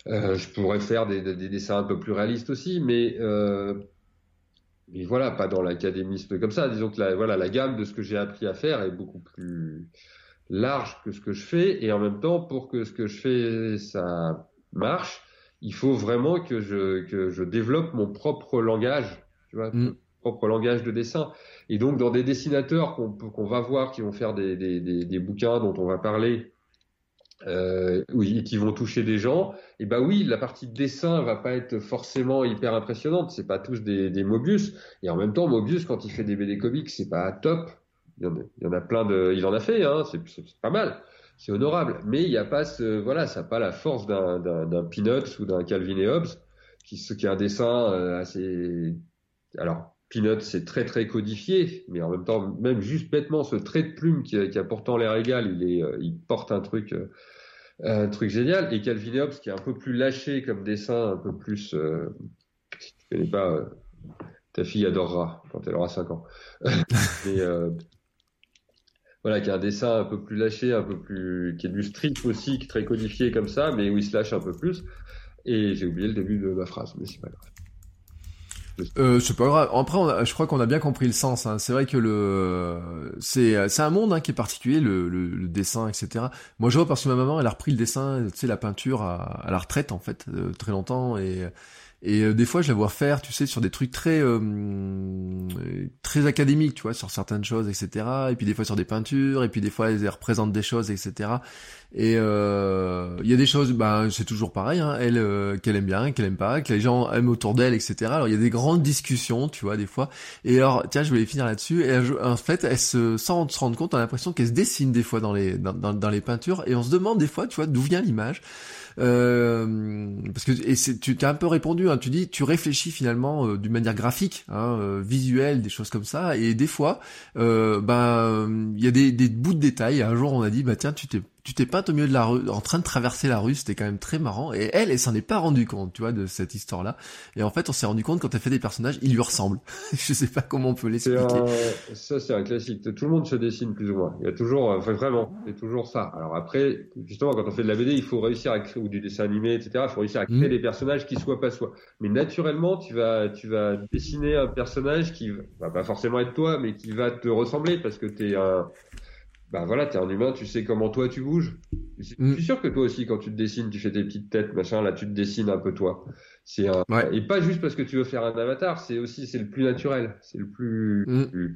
Euh, je pourrais faire des, des, dessins un peu plus réalistes aussi, mais euh, mais voilà, pas dans l'académisme comme ça. Disons que la, voilà, la gamme de ce que j'ai appris à faire est beaucoup plus large que ce que je fais, et en même temps, pour que ce que je fais ça marche il faut vraiment que je, que je développe mon propre langage, tu vois, mm. mon propre langage de dessin. Et donc, dans des dessinateurs qu'on va voir, qui vont faire des, des, des, des, bouquins dont on va parler, euh, oui, qui vont toucher des gens, et eh ben oui, la partie dessin va pas être forcément hyper impressionnante. C'est pas tous des, des Mobius. Et en même temps, Mobius, quand il fait des BD comics, c'est pas top. Il y, en a, il y en a plein de, il en a fait, hein, c'est pas mal. C'est honorable. Mais il n'y a pas ce, voilà, ça n'a pas la force d'un, d'un, Peanuts ou d'un Calvin et Hobbes, qui, qui a un dessin euh, assez, alors, Peanuts, c'est très très codifié, mais en même temps, même juste bêtement, ce trait de plume qui a, pourtant l'air égal, il, est, euh, il porte un truc, euh, un truc génial. Et Calvin Hobbes, qui est un peu plus lâché comme dessin, un peu plus, si tu connais pas, ta fille adorera quand elle aura 5 ans. mais voilà, qui a un dessin un peu plus lâché, un peu plus, qui est du strip aussi, qui est très codifié comme ça, mais où il se lâche un peu plus. Et j'ai oublié le début de ma phrase, mais c'est pas grave. Euh, c'est pas grave. Après, je crois qu'on a bien compris le sens. Hein. C'est vrai que le c'est c'est un monde hein, qui est particulier, le, le, le, dessin, etc. Moi, je vois parce que ma maman, elle a repris le dessin, tu sais, la peinture à, à la retraite en fait, euh, très longtemps et et euh, des fois, je la vois faire, tu sais, sur des trucs très euh, très académiques, tu vois, sur certaines choses, etc. Et puis des fois sur des peintures, et puis des fois elle représente des choses, etc. Et euh, il y a des choses, bah c'est toujours pareil, hein, elle qu'elle aime bien, qu'elle aime pas, que les gens aiment autour d'elle, etc. Alors il y a des grandes discussions, tu vois, des fois. Et alors, tiens, je voulais finir là-dessus. Et en fait, elle se, sans se rendre compte, on a l'impression qu'elle se dessine des fois dans les dans, dans, dans les peintures, et on se demande des fois, tu vois, d'où vient l'image. Euh, parce que et tu t'as un peu répondu, hein, tu dis tu réfléchis finalement euh, d'une manière graphique, hein, euh, visuelle, des choses comme ça, et des fois, euh, ben il y a des, des bouts de détails. Un jour on a dit bah tiens tu t'es tu t'es pas au milieu de la rue, en train de traverser la rue, c'était quand même très marrant. Et elle, elle s'en est pas rendu compte, tu vois, de cette histoire-là. Et en fait, on s'est rendu compte quand elle fait des personnages, ils lui ressemblent. je sais pas comment on peut l'expliquer. Ça, c'est un classique. Tout le monde se dessine plus ou moins. Il y a toujours, enfin vraiment, c'est toujours ça. Alors après, justement, quand on fait de la BD, il faut réussir à créer ou du dessin animé, etc. Il faut réussir à créer mm. des personnages qui soient pas soi. Mais naturellement, tu vas, tu vas dessiner un personnage qui va pas forcément être toi, mais qui va te ressembler parce que t'es un bah voilà, t'es un humain, tu sais comment toi tu bouges. Je suis mm. sûr que toi aussi, quand tu te dessines, tu fais tes petites têtes, machin, là tu te dessines un peu toi. C'est un... et pas juste parce que tu veux faire un avatar, c'est aussi c'est le plus naturel, c'est le plus, mm.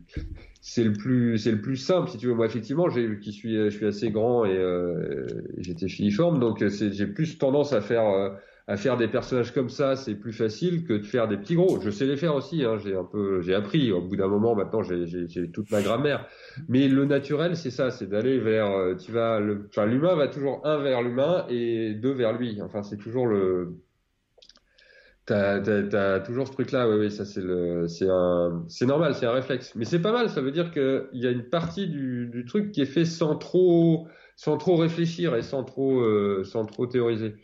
c'est le plus c'est le plus simple si tu veux. Moi effectivement, j'ai qui suis je suis assez grand et euh, j'étais filiforme, donc j'ai plus tendance à faire euh, à faire des personnages comme ça, c'est plus facile que de faire des petits gros. Je sais les faire aussi, hein, j'ai un peu, j'ai appris. Au bout d'un moment, maintenant, j'ai toute ma grammaire. Mais le naturel, c'est ça, c'est d'aller vers, euh, tu vas, enfin, l'humain va toujours un vers l'humain et deux vers lui. Enfin, c'est toujours le, T'as, as, toujours ce truc-là, oui, oui, ça c'est le, c'est un, c'est normal, c'est un réflexe. Mais c'est pas mal, ça veut dire qu'il y a une partie du, du, truc qui est fait sans trop, sans trop réfléchir et sans trop, euh, sans trop théoriser.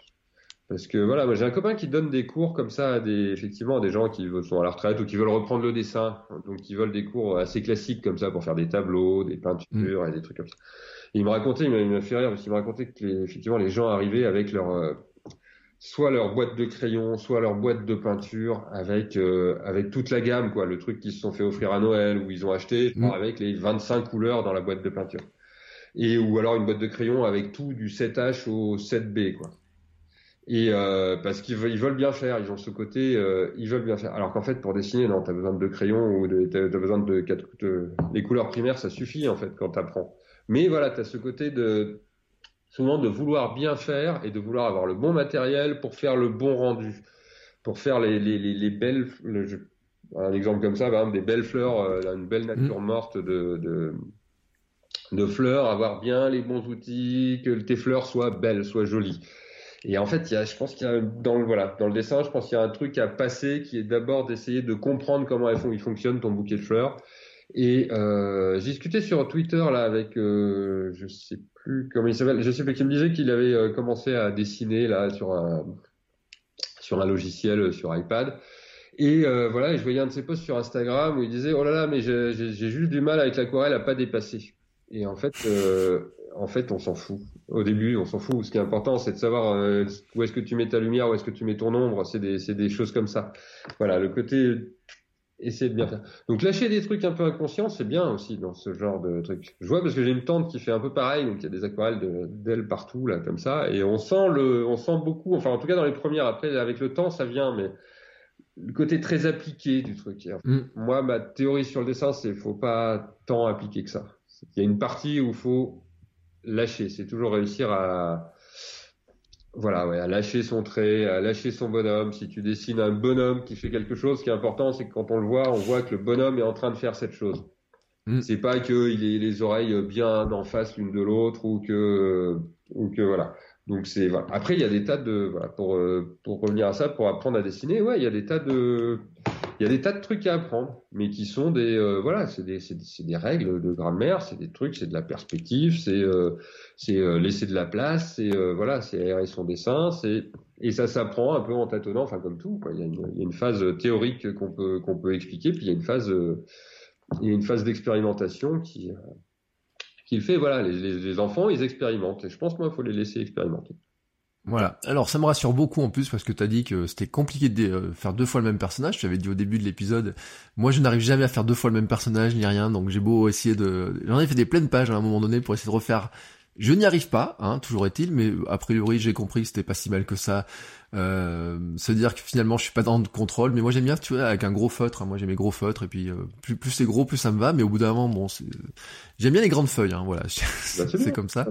Parce que voilà, moi j'ai un copain qui donne des cours comme ça à des, effectivement, à des gens qui sont à la retraite ou qui veulent reprendre le dessin. Donc qui veulent des cours assez classiques comme ça pour faire des tableaux, des peintures mm. et des trucs comme ça. il me racontait, il m'a fait rire parce qu'il me racontait que les, effectivement les gens arrivaient avec leur, euh, soit leur boîte de crayons, soit leur boîte de peinture avec, euh, avec toute la gamme, quoi. Le truc qu'ils se sont fait offrir à Noël ou ils ont acheté, mm. avec les 25 couleurs dans la boîte de peinture. Et, ou alors une boîte de crayons avec tout du 7H au 7B, quoi. Et euh, parce qu'ils veulent, ils veulent bien faire, ils ont ce côté, euh, ils veulent bien faire. Alors qu'en fait, pour dessiner, non, t'as besoin de deux crayons ou de, t'as, besoin de quatre, les couleurs primaires, ça suffit en fait quand t'apprends. Mais voilà, t'as ce côté de souvent de vouloir bien faire et de vouloir avoir le bon matériel pour faire le bon rendu, pour faire les, les, les, les belles, le, un exemple comme ça, par exemple, des belles fleurs, euh, une belle nature mmh. morte de, de de fleurs, avoir bien les bons outils, que tes fleurs soient belles, soient jolies. Et en fait, il y a, je pense qu'il y a dans le voilà, dans le dessin, je pense qu'il y a un truc à passer qui est d'abord d'essayer de comprendre comment il fonctionne ton bouquet de fleurs. Et euh, j'ai discuté sur Twitter là avec, euh, je sais plus comment il s'appelle, je sais plus qui me disait qu'il avait euh, commencé à dessiner là sur un sur un logiciel euh, sur iPad. Et voilà, je voyais un de ses posts sur Instagram où il disait oh là là, mais j'ai juste du mal avec l'aquarelle à pas dépasser. Et en fait, en fait, on s'en fout. Au début, on s'en fout. Ce qui est important, c'est de savoir euh, où est-ce que tu mets ta lumière, où est-ce que tu mets ton ombre. C'est des, des choses comme ça. Voilà, le côté essayer de bien faire. Donc lâcher des trucs un peu inconscients, c'est bien aussi dans ce genre de truc. Je vois parce que j'ai une tante qui fait un peu pareil, donc il y a des aquarelles de, d'elle partout là comme ça, et on sent le, on sent beaucoup. Enfin, en tout cas dans les premières. Après, avec le temps, ça vient, mais le côté très appliqué du truc. Mm. Moi, ma théorie sur le dessin, c'est faut pas tant appliquer que ça. Il y a une partie où faut lâcher. C'est toujours réussir à, voilà, ouais, à lâcher son trait, à lâcher son bonhomme. Si tu dessines un bonhomme qui fait quelque chose, ce qui est important, c'est que quand on le voit, on voit que le bonhomme est en train de faire cette chose. Mm. C'est pas qu'il ait les oreilles bien en face l'une de l'autre ou que ou que voilà. Donc c'est voilà. Après il y a des tas de voilà pour pour revenir à ça pour apprendre à dessiner ouais il y a des tas de il y a des tas de trucs à apprendre mais qui sont des voilà c'est des c'est des règles de grammaire c'est des trucs c'est de la perspective c'est c'est laisser de la place c'est voilà c'est aérer son dessin c'est et ça s'apprend un peu en tâtonnant, enfin comme tout. Quoi. Il, y a une, il, y a une, phase théorique qu'on peut qu'on peut expliquer, puis il y a une phase il y a une phase d'expérimentation qui qui fait voilà les, les, les, enfants ils expérimentent et je pense moi il faut les laisser expérimenter. Voilà. Alors ça me rassure beaucoup en plus parce que tu as dit que c'était compliqué de euh, faire deux fois le même personnage. Tu avais dit au début de l'épisode, moi je n'arrive jamais à faire deux fois le même personnage ni rien, donc j'ai beau essayer de... J'en ai fait des pleines pages à un moment donné pour essayer de refaire je n'y arrive pas, hein, toujours est-il, mais a priori j'ai compris que c'était pas si mal que ça. Euh, se dire que finalement je suis pas dans le contrôle, mais moi j'aime bien, tu vois, avec un gros feutre. Hein, moi j'aime les gros feutres et puis euh, plus, plus c'est gros, plus ça me va. Mais au bout d'un moment, bon, j'aime bien les grandes feuilles. Hein, voilà, bah, c'est comme ça.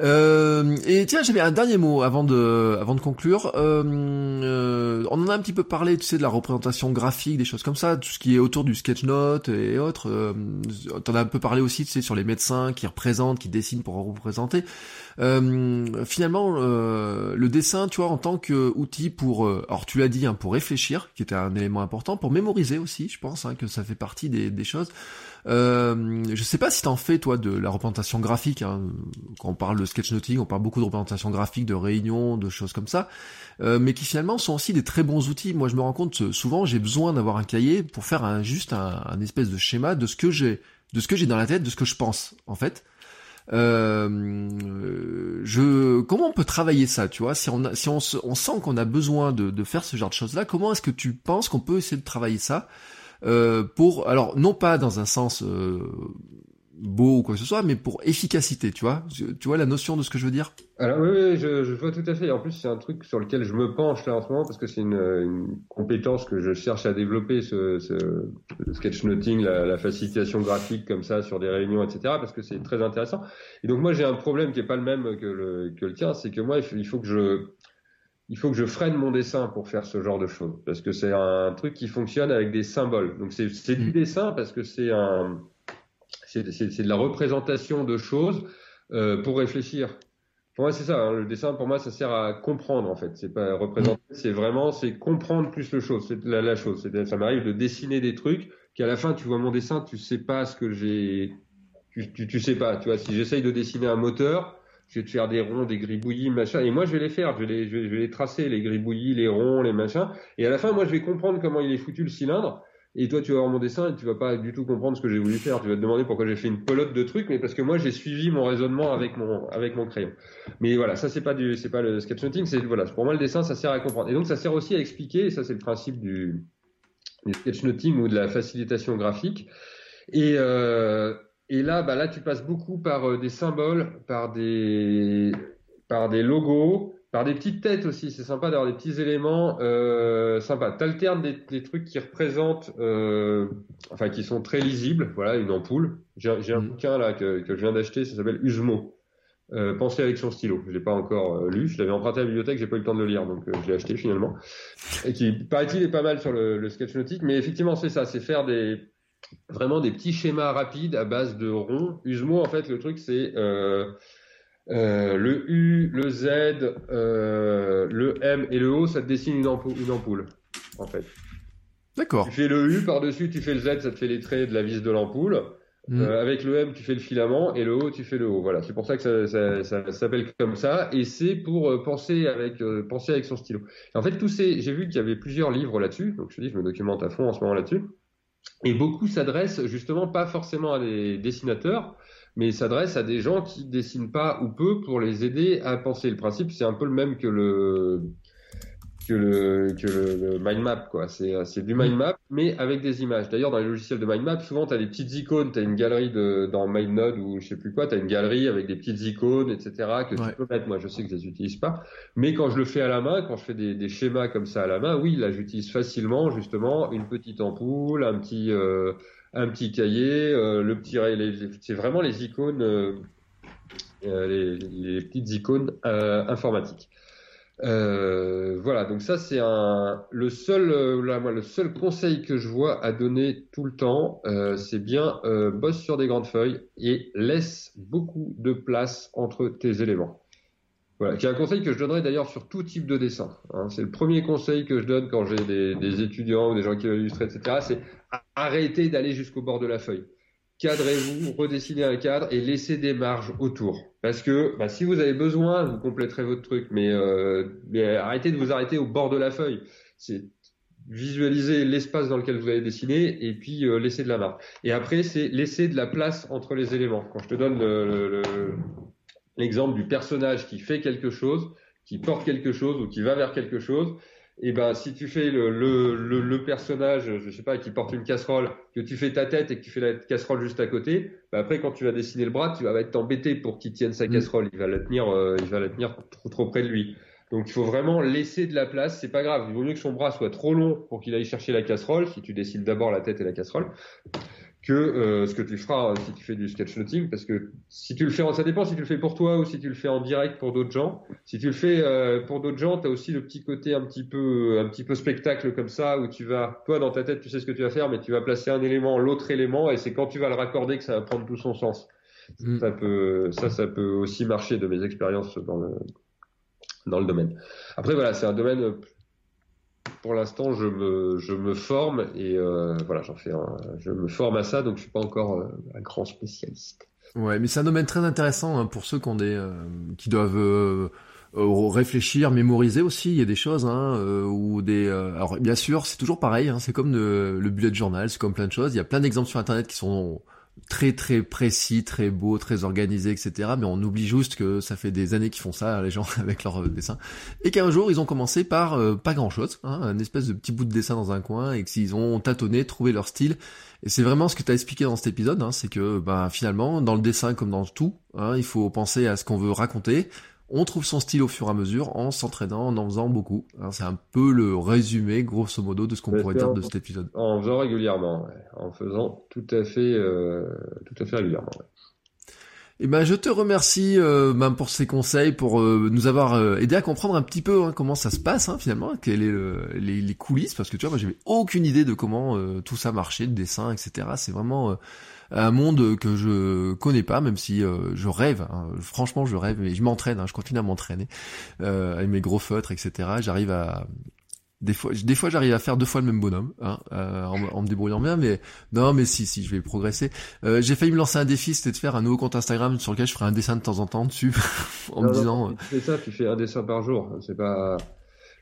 Euh, et tiens, j'avais un dernier mot avant de, avant de conclure. Euh, euh, on en a un petit peu parlé, tu sais, de la représentation graphique, des choses comme ça, tout ce qui est autour du sketch note et autres. Euh, T'en as un peu parlé aussi, tu sais, sur les médecins qui représentent, qui dessinent pour représenter. Finalement, le dessin, tu vois, en tant qu'outil pour, alors tu l'as dit, hein, pour réfléchir, qui était un élément important, pour mémoriser aussi, je pense, hein, que ça fait partie des choses. Euh, je sais pas si t'en fais toi de la représentation graphique. Hein. Quand on parle de sketchnoting, on parle beaucoup de représentation graphique, de réunions, de choses comme ça, euh, mais qui finalement sont aussi des très bons outils. Moi, je me rends compte souvent, j'ai besoin d'avoir un cahier pour faire un, juste un, espèce de schéma de ce que j'ai, de ce que j'ai dans la tête, de ce que je pense en fait. Euh, je, comment on peut travailler ça, tu vois? Si on, sent qu'on a besoin de, de faire ce genre de choses-là, comment est-ce que tu penses qu'on peut essayer de travailler ça? Euh, pour, alors non pas dans un sens euh, beau ou quoi que ce soit, mais pour efficacité, tu vois Tu vois la notion de ce que je veux dire? Alors oui, oui je, vois tout à fait. Et en plus, c'est un truc sur lequel je me penche là en ce moment parce que c'est une, compétence que je cherche à développer, ce, sketchnoting, la, facilitation graphique comme ça sur des réunions, etc. Parce que c'est très intéressant. Et donc moi, j'ai un problème qui est pas le même que le, que le tien, c'est que moi, il faut que je il faut que je freine mon dessin pour faire ce genre de choses parce que c'est un truc qui fonctionne avec des symboles. Donc c'est du mm. dessin parce que c'est un c'est de la représentation de choses euh, pour réfléchir. Pour moi c'est ça. Hein, le dessin pour moi ça sert à comprendre en fait. C'est pas représenter, mm. c'est vraiment c'est comprendre plus le chose. C'est la, la chose. Ça m'arrive de dessiner des trucs qu'à la fin tu vois mon dessin, tu sais pas ce que j'ai, tu, tu, tu sais pas. Tu vois si j'essaye de dessiner un moteur je vais te faire des ronds, des gribouillis, machin. Et moi, je vais les faire, je vais les, tracer, les gribouillis, les ronds, les machins. Et à la fin, moi, je vais comprendre comment il est foutu le cylindre. Et toi, tu vas voir mon dessin et tu vas pas du tout comprendre ce que j'ai voulu faire. Tu vas te demander pourquoi j'ai fait une pelote de trucs, mais parce que moi, j'ai suivi mon raisonnement avec mon, avec mon crayon. Mais voilà, ça, c'est pas du, c'est pas le sketchnoting, c'est, voilà, pour moi, le dessin, ça sert à comprendre. Et donc, ça sert aussi à expliquer, et ça, c'est le principe du, du sketchnoting ou de la facilitation graphique. Et, euh, et là, bah là, tu passes beaucoup par euh, des symboles, par des, par des logos, par des petites têtes aussi. C'est sympa d'avoir des petits éléments euh, sympas. T'alternes des, des trucs qui représentent, euh, enfin, qui sont très lisibles. Voilà, une ampoule. J'ai un mmh. bouquin là que, que je viens d'acheter. Ça s'appelle Usmo. Euh, penser avec son stylo. Je l'ai pas encore euh, lu. Je l'avais emprunté à la bibliothèque, j'ai pas eu le temps de le lire, donc euh, je l'ai acheté finalement. Et qui paraît-il est pas mal sur le, le sketchnotique, mais effectivement c'est ça, c'est faire des vraiment des petits schémas rapides à base de ronds. Usmo, en fait, le truc, c'est euh, euh, le U, le Z, euh, le M et le O, ça te dessine une ampoule, une ampoule en fait. D'accord. Tu fais le U par-dessus, tu fais le Z, ça te fait les traits de la vis de l'ampoule. Mm. Avec le M, tu fais le filament et le O, tu fais le O. Voilà, c'est pour ça que ça, ça, ça, s'appelle comme ça. Et c'est pour penser avec penser avec son stylo. en fait, tous ces, j'ai vu qu'il y avait plusieurs livres là-dessus. Donc je te dis, je me documente à fond en ce moment là-dessus. Et beaucoup s'adressent justement pas forcément à des dessinateurs, mais s'adressent à des gens qui dessinent pas ou peu pour les aider à penser. Le principe, c'est un peu le même que le que le, que le, mind map quoi. C'est c'est du mind map mais avec des images. D'ailleurs dans les logiciels de mind map, souvent tu as des petites icônes, tu as une galerie de dans MindNode ou je sais plus quoi, tu as une galerie avec des petites icônes etc que tu peux mettre. Moi je sais que je les utilise pas, mais quand je le fais à la main, quand je fais des, des schémas comme ça à la main, oui, là j'utilise facilement justement une petite ampoule, un petit euh, un petit cahier, euh, le petit c'est vraiment les icônes euh, les, les, petites icônes informatiques. Euh, voilà, donc ça c'est un le seul euh, là, moi, le seul conseil que je vois à donner tout le temps, euh, c'est bien euh, bosse sur des grandes feuilles et laisse beaucoup de place entre tes éléments. Voilà, qui est un conseil que je donnerais d'ailleurs sur tout type de dessin. Hein. C'est le premier conseil que je donne quand j'ai des, des étudiants ou des gens qui veulent illustrer, etc. C'est arrêter d'aller jusqu'au bord de la feuille cadrez-vous, redessinez un cadre et laissez des marges autour. Parce que bah, si vous avez besoin, vous compléterez votre truc, mais, euh, mais arrêtez de vous arrêter au bord de la feuille. C'est visualiser l'espace dans lequel vous allez dessiner et puis euh, laisser de la marge. Et après, c'est laisser de la place entre les éléments. Quand je te donne l'exemple le, le, du personnage qui fait quelque chose, qui porte quelque chose ou qui va vers quelque chose, et ben si tu fais le, le, le, le, personnage, je sais pas, qui porte une casserole, que tu fais ta tête et que tu fais la casserole juste à côté, ben après quand tu vas dessiner le bras, tu vas être embêté pour qu'il tienne sa casserole, il va la tenir, euh, il va la tenir trop trop près de lui. Donc il faut vraiment laisser de la place, c'est pas grave, il vaut mieux que son bras soit trop long pour qu'il aille chercher la casserole, si tu dessines d'abord la tête et la casserole, que euh, ce que tu feras euh, si tu fais du sketchnoting, parce que si tu le fais, ça dépend si tu le fais pour toi ou si tu le fais en direct pour d'autres gens. Si tu le fais euh, pour d'autres gens, tu as aussi le petit côté un petit peu un petit peu spectacle comme ça où tu vas, toi dans ta tête, tu sais ce que tu vas faire, mais tu vas placer un élément, l'autre élément, et c'est quand tu vas le raccorder que ça va prendre tout son sens. Mm. Ça peut, ça, ça peut aussi marcher de mes expériences dans le dans le domaine. Après voilà, c'est un domaine pour l'instant, je me, forme et euh, voilà, j'en fais un, je me forme à ça, donc je suis pas encore euh, un grand spécialiste. Ouais, mais c'est un domaine très intéressant hein, pour ceux qui euh, doivent réfléchir, mémoriser aussi. Il y a des choses hein, ou des. alors bien sûr, c'est toujours pareil. Hein, c'est comme le, le bullet journal, c'est comme plein de choses. Il y a plein d'exemples sur internet qui sont très très précis, très beau, très organisé, etc. Mais on oublie juste que ça fait des années qu'ils font ça, les gens, avec leurs dessins. Et qu'un jour, ils ont commencé par euh, pas grand-chose, hein, un espèce de petit bout de dessin dans un coin, et qu'ils ont tâtonné, trouvé leur style. Et c'est vraiment ce que tu as expliqué dans cet épisode, hein, c'est que ben, finalement, dans le dessin comme dans tout, hein, il faut penser à ce qu'on veut raconter, on trouve son style au fur et à mesure en s'entraînant, en en faisant beaucoup. C'est un peu le résumé, grosso modo, de ce qu'on pourrait dire de cet épisode. En faisant régulièrement, ouais. en faisant tout à fait, euh, tout à fait régulièrement. Ouais. Eh ben, je te remercie euh, ben, pour ces conseils, pour euh, nous avoir euh, aidé à comprendre un petit peu hein, comment ça se passe hein, finalement, quelles est le, les, les, coulisses, parce que tu vois, moi j'avais aucune idée de comment euh, tout ça marchait, le dessin, etc. C'est vraiment un monde que je connais pas, même si euh, je rêve. Hein. Franchement, je rêve, mais je m'entraîne. Hein, je continue à m'entraîner euh, avec mes gros feutres, etc. J'arrive à des fois, des fois, j'arrive à faire deux fois le même bonhomme, hein, euh, en, en, me débrouillant bien, mais non, mais si, si, je vais progresser. Euh, j'ai failli me lancer un défi, c'était de faire un nouveau compte Instagram sur lequel je ferai un dessin de temps en temps dessus, en non, me disant. Fais ça, tu fais un dessin par jour. C'est pas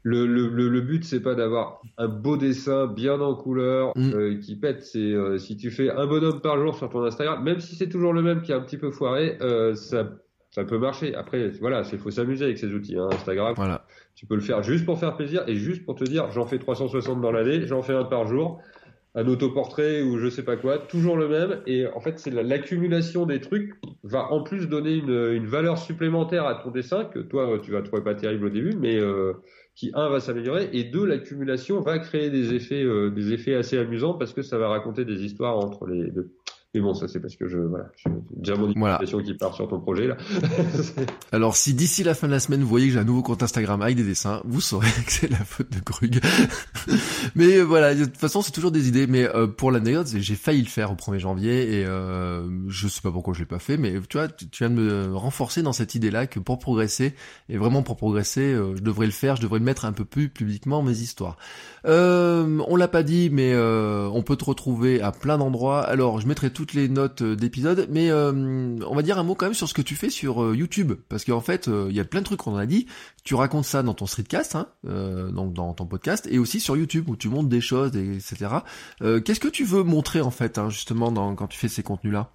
le, le, le, le but c'est pas d'avoir un beau dessin bien en couleur mm. euh, qui pète c'est euh, si tu fais un bonhomme par jour sur ton Instagram même si c'est toujours le même qui est un petit peu foiré euh, ça ça peut marcher après voilà il faut s'amuser avec ces outils hein, Instagram voilà. tu peux le faire juste pour faire plaisir et juste pour te dire j'en fais 360 dans l'année j'en fais un par jour un autoportrait ou je sais pas quoi, toujours le même. Et en fait, c'est l'accumulation des trucs va en plus donner une, une, valeur supplémentaire à ton dessin que toi tu vas trouver pas terrible au début, mais euh, qui un va s'améliorer et deux l'accumulation va créer des effets euh, des effets assez amusants parce que ça va raconter des histoires entre les deux. Mais bon, ça c'est parce que je voilà, j'ai déjà mon voilà. qui part sur ton projet là. Alors si d'ici la fin de la semaine vous voyez que j'ai un nouveau compte Instagram avec des dessins, vous saurez que c'est la faute de Krug. mais euh, voilà, de toute façon c'est toujours des idées. Mais euh, pour l'anecdote, j'ai failli le faire au 1er janvier et euh, je sais pas pourquoi je l'ai pas fait. Mais tu vois, tu, tu, viens de me renforcer dans cette idée-là que pour progresser et vraiment pour progresser, euh, je devrais le faire, je devrais le mettre un peu plus publiquement mes histoires. Euh, on l'a pas dit, mais on peut te retrouver à plein d'endroits. Alors je mettrai tout toutes les notes d'épisode, mais euh, on va dire un mot quand même sur ce que tu fais sur euh, YouTube, parce qu'en fait, il euh, y a plein de trucs qu'on a dit. Tu racontes ça dans ton streetcast, hein, donc dans ton podcast, et aussi sur YouTube où tu montres des choses, etc. Qu'est-ce que tu veux montrer en fait, hein, justement, dans, quand tu fais ces contenus-là?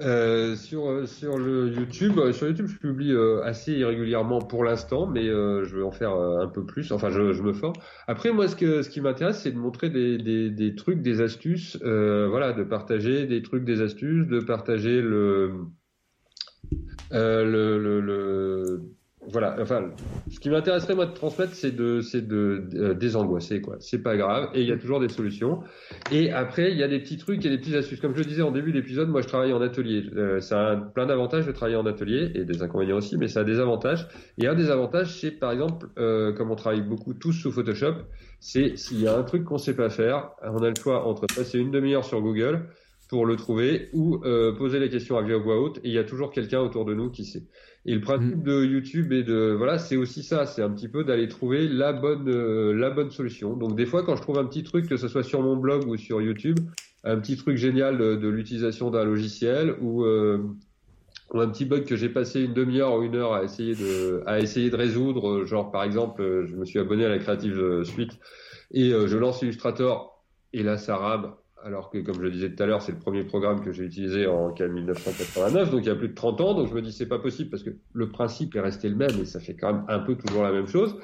Euh, sur euh, sur le YouTube, euh, sur YouTube, je publie euh, assez irrégulièrement pour l'instant, mais euh, je vais en faire un peu plus. Enfin, je, je me forme. Après, moi, ce que ce qui m'intéresse, c'est de montrer des, des, des trucs, des astuces, voilà, de partager des trucs, des astuces, de partager le le, le, le voilà, enfin, ce qui m'intéresserait moi de transmettre, c'est de, c'est de, euh, désangoisser quoi. C'est pas grave, et il y a toujours des solutions. Et après, il y a des petits trucs et des petites astuces. Comme je le disais en début d'épisode, moi je travaille en atelier. Euh, ça a plein d'avantages de travailler en atelier et des inconvénients aussi, mais ça a des avantages. Et un des avantages, c'est par exemple, euh, comme on travaille beaucoup tous sous Photoshop, c'est s'il y a un truc qu'on sait pas faire, on a le choix entre passer une demi-heure sur Google pour le trouver ou euh, poser les questions à voix haute et il y a toujours quelqu'un autour de nous qui sait. Et le principe mm. de YouTube et de voilà, c'est aussi ça, c'est un petit peu d'aller trouver la bonne euh, la bonne solution. Donc des fois quand je trouve un petit truc que ce soit sur mon blog ou sur YouTube, un petit truc génial de, l'utilisation d'un logiciel ou euh, ou un petit bug que j'ai passé une demi-heure ou une heure à essayer de à essayer de résoudre, genre par exemple, je me suis abonné à la Creative Suite et je lance Illustrator et là ça rame alors que, comme je le disais tout à l'heure, c'est le premier programme que j'ai utilisé en 1989, donc il y a plus de 30 ans, donc je me dis c'est pas possible parce que le principe est resté le même et ça fait quand même un peu toujours la même chose.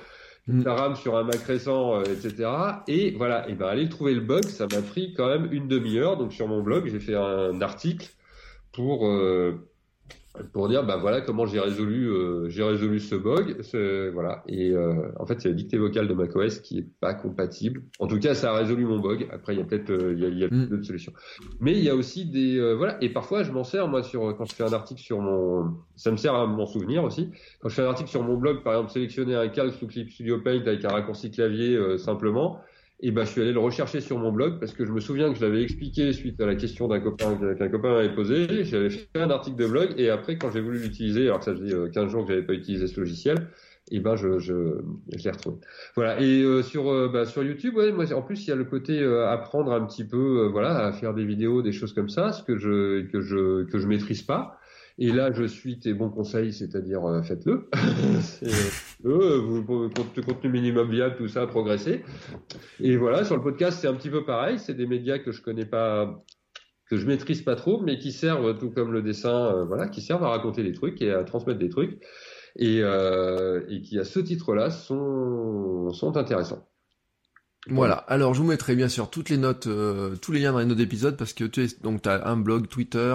Mm. Ça rame sur un Mac récent, euh, etc. Et voilà, et ben aller trouver le bug, ça m'a pris quand même une demi-heure. Donc sur mon blog, j'ai fait un article pour euh, pour dire bah voilà comment j'ai résolu euh, j'ai résolu ce bug voilà. Et euh, en fait c'est la dictée vocale de macOS qui est pas compatible. En tout cas ça a résolu mon bug. Après il y a peut-être euh, il y a, mm. d'autres solutions. Mais il y a aussi des voilà. Et parfois je m'en sers moi sur quand je fais un article sur mon ça me sert à m'en souvenir aussi. Quand je fais un article sur mon blog par exemple sélectionner un calque sous Clip Studio Paint avec un raccourci clavier simplement et ben je suis allé le rechercher sur mon blog parce que je me souviens que je l'avais expliqué suite à la question d'un copain qu'un copain avait posé. J'avais fait un article de blog et après quand j'ai voulu l'utiliser, alors que ça faisait 15 euh, jours que j'avais pas utilisé ce logiciel, et ben je je, je l'ai retrouvé. Voilà. Et euh, sur euh, bah, sur YouTube, ouais, moi en plus il y a le côté apprendre un petit peu, voilà, à faire des vidéos, des choses comme ça, ce que je que je que je maîtrise pas. Et là, je suis tes bons conseils, c'est-à-dire euh, faites-le. euh, vous, contenu minimum viable, tout ça, progresser. Et voilà, sur le podcast, c'est un petit peu pareil. C'est des médias que je connais pas, que je maîtrise pas trop, mais qui servent, tout comme le dessin, euh, voilà, qui servent à raconter des trucs et à transmettre des trucs, et, euh, qui à ce titre-là sont intéressants. Voilà. Alors je vous mettrai bien sûr toutes les notes, euh, tous les liens dans les notes d'épisode parce que tu es donc as un blog, Twitter,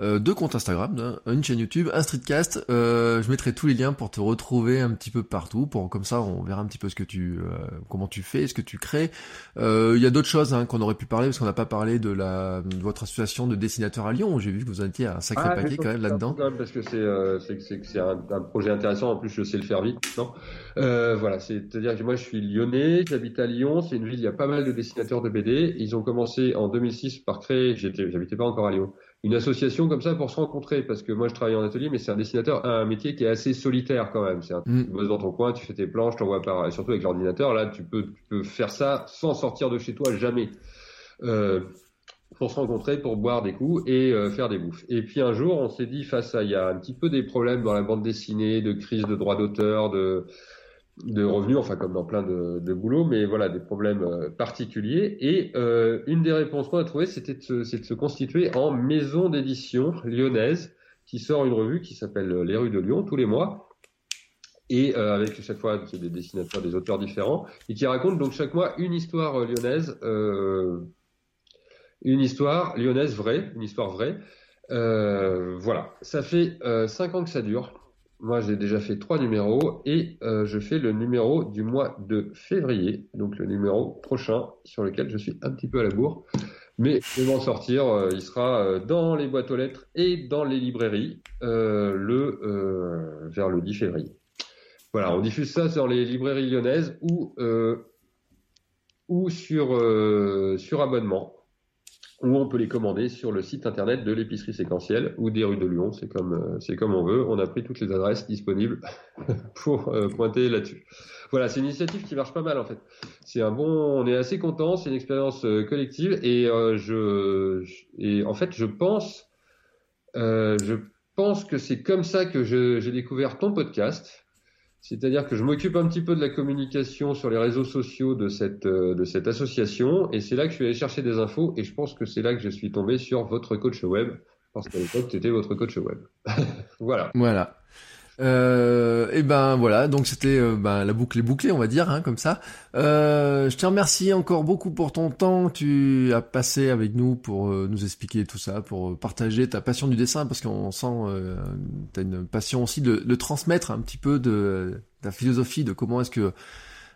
euh, deux comptes Instagram, une chaîne YouTube, un streetcast. Euh, je mettrai tous les liens pour te retrouver un petit peu partout. Pour comme ça, on verra un petit peu ce que tu, euh, comment tu fais, ce que tu crées. Il y a d'autres choses hein, qu'on aurait pu parler parce qu'on n'a pas parlé de la de votre association de dessinateurs à Lyon. J'ai vu que vous en étiez un sacré ah, paquet quand même là-dedans. Parce que c'est c'est c'est un, un, projet intéressant. En plus, je sais le faire vite. Non, voilà. C'est-à-dire que moi, je suis lyonnais, j'habite à Lyon. C'est une ville. Il y a pas mal de dessinateurs de BD. Ils ont commencé en 2006 par créer. J'habitais pas encore à Lyon une association comme ça pour se rencontrer parce que moi je travaille en atelier mais c'est un dessinateur un métier qui est assez solitaire quand même. C'est un mm. tu bosses dans ton coin tu fais tes planches t'envoies par surtout avec l'ordinateur là tu peux tu peux faire ça sans sortir de chez toi jamais. Euh, pour se rencontrer pour boire des coups et euh, faire des bouffes. Et puis un jour on s'est dit face à il y a un petit peu des problèmes dans la bande dessinée de crise de droits d'auteur de de revenus, enfin comme dans plein de, de boulot, mais voilà des problèmes euh, particuliers. Et euh, une des réponses qu'on a trouvées, c'était de, se, de se constituer en maison d'édition lyonnaise qui sort une revue qui s'appelle Les rues de Lyon tous les mois et euh, avec chaque fois des dessinateurs, des auteurs différents et qui raconte donc chaque mois une histoire lyonnaise, une histoire lyonnaise vraie, une histoire vraie. voilà, ça fait cinq ans que ça dure. Moi, j'ai déjà fait trois numéros et euh, je fais le numéro du mois de février, donc le numéro prochain sur lequel je suis un petit peu à la bourre. Mais je vais m'en sortir. Euh, il sera euh, dans les boîtes aux lettres et dans les librairies le vers le 10 février. Voilà, on diffuse ça sur les librairies lyonnaises ou ou sur sur abonnement ou on peut les commander sur le site internet de l'épicerie séquentielle ou des rues de Lyon, c'est comme euh, c'est comme on veut. On a pris toutes les adresses disponibles pour euh, pointer là-dessus. Voilà, c'est une initiative qui marche pas mal en fait. C'est un bon, on est assez content, c'est une expérience euh, collective et je, et en fait je pense je pense que c'est comme ça que j'ai découvert ton podcast c'est-à-dire que je m'occupe un petit peu de la communication sur les réseaux sociaux de cette, euh, de cette association, et c'est là que je suis allé chercher des infos, et je pense que c'est là que je suis tombé sur votre coach web, parce qu'à l'époque, tu étais votre coach web. voilà. Voilà. Euh, et ben voilà, donc c'était euh, ben, la boucle est bouclée, on va dire, hein, comme ça. Euh, je te remercie encore beaucoup pour ton temps. Tu as passé avec nous pour euh, nous expliquer tout ça, pour partager ta passion du dessin, parce qu'on sent euh, tu as une passion aussi de, de transmettre un petit peu de, de ta philosophie, de comment est-ce que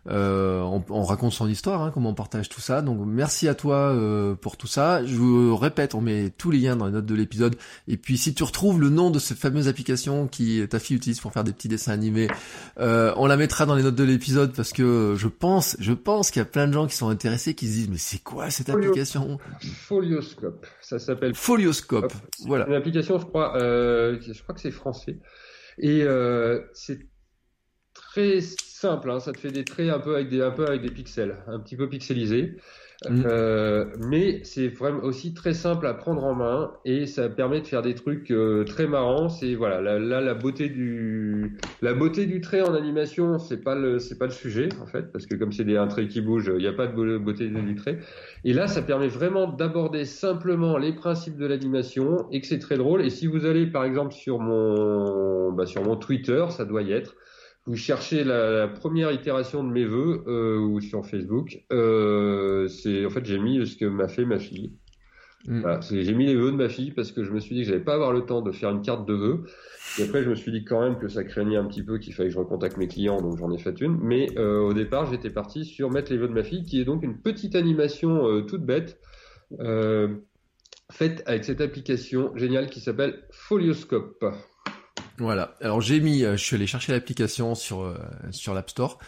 euh, on, on, raconte son histoire, hein, comment on partage tout ça. Donc merci à toi euh, pour tout ça. Je vous répète, on met tous les liens dans les notes de l'épisode. Et puis si tu retrouves le nom de cette fameuse application qui ta fille utilise pour faire des petits dessins animés, euh, on la mettra dans les notes de l'épisode parce que je pense, je pense qu'il y a plein de gens qui sont intéressés, qui se disent mais c'est quoi cette Folio... application? Folioscope, ça s'appelle. Folioscope. Voilà. Une application, je crois, euh, je crois que c'est français et euh, c'est très simple, hein, ça te fait des traits un peu avec des, un peu avec des pixels, un petit peu pixelisés. Mmh. Euh, mais c'est vraiment aussi très simple à prendre en main et ça permet de faire des trucs euh, très marrants. C'est voilà, là, là, la beauté du la beauté du trait en animation, c'est pas le c'est pas le sujet en fait parce que comme c'est un trait qui bouge, il n'y a pas de beauté du trait. Et là, ça permet vraiment d'aborder simplement les principes de l'animation et que c'est très drôle. Et si vous allez par exemple sur mon bah, sur mon Twitter, ça doit y être vous cherchez la, la, première itération de mes vœux euh, ou sur Facebook, euh, c'est en fait j'ai mis ce que m'a fait ma fille. Mm. Voilà, j'ai mis les vœux de ma fille parce que je me suis dit que j'allais pas avoir le temps de faire une carte de vœux. Et après je me suis dit quand même que ça craignait un petit peu qu'il fallait que je recontacte mes clients, donc j'en ai fait une. Mais euh, au départ j'étais parti sur mettre les vœux de ma fille, qui est donc une petite animation euh, toute bête euh, faite avec cette application géniale qui s'appelle Folioscope. Voilà. Alors j'ai mis, je suis allé chercher l'application sur euh, sur l'App Store.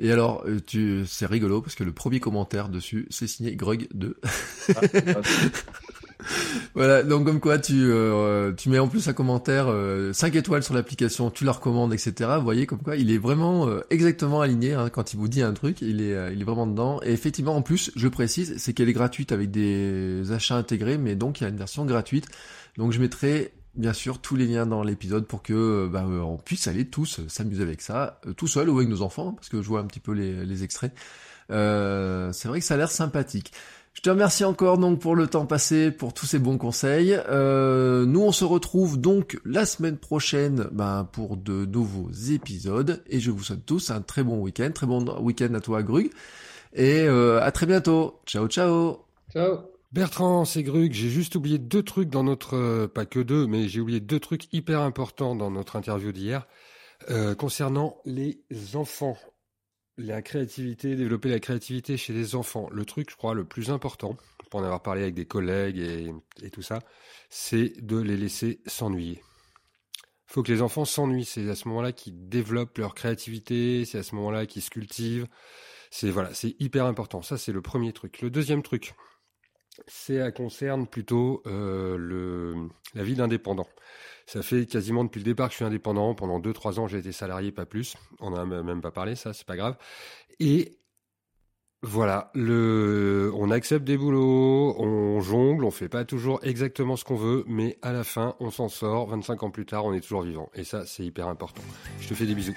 Et alors, tu, c'est rigolo parce que le premier commentaire dessus, c'est signé Grug 2. Ah, voilà. Donc comme quoi, tu euh, tu mets en plus un commentaire euh, 5 étoiles sur l'application, tu la recommandes, etc. Vous voyez comme quoi, il est vraiment exactement aligné hein, quand il vous dit un truc, il est il est vraiment dedans. Et effectivement, en plus, je précise, c'est qu'elle est gratuite avec des achats intégrés, mais donc il y a une version gratuite. Donc je mettrai bien sûr tous les liens dans l'épisode pour que bah, on puisse aller tous s'amuser avec ça, tout seul ou avec nos enfants, parce que je vois un petit peu les, extraits. Euh, c'est vrai que ça a l'air sympathique. Je te remercie encore donc pour le temps passé, pour tous ces bons conseils. Euh, nous on se retrouve donc la semaine prochaine ben, pour de nouveaux épisodes et je vous souhaite tous un très bon week-end, très bon week-end à toi Grug et euh, à très bientôt. Ciao ciao. Ciao. Bertrand, c'est Grug, j'ai juste oublié deux trucs dans notre, euh, pas que deux, mais j'ai oublié deux trucs hyper importants dans notre interview d'hier, euh, concernant les enfants. La créativité, développer la créativité chez les enfants. Le truc, je crois, le plus important, pour en avoir parlé avec des collègues et, et tout ça, c'est de les laisser s'ennuyer. faut que les enfants s'ennuient, c'est à ce moment-là qu'ils développent leur créativité, c'est à ce moment-là qu'ils se cultivent. C'est voilà, c'est hyper important. Ça, c'est le premier truc. Le deuxième truc, ça concerne plutôt euh, la vie d'indépendant. Ça fait quasiment depuis le départ que je suis indépendant. Pendant 2-3 ans, j'ai été salarié, pas plus. On n'a même pas parlé, ça, c'est pas grave. Et voilà, on accepte des boulots, on jongle, on fait pas toujours exactement ce qu'on veut, mais à la fin, on s'en sort. 25 ans plus tard, on est toujours vivant. Et ça, c'est hyper important. Je te fais des bisous.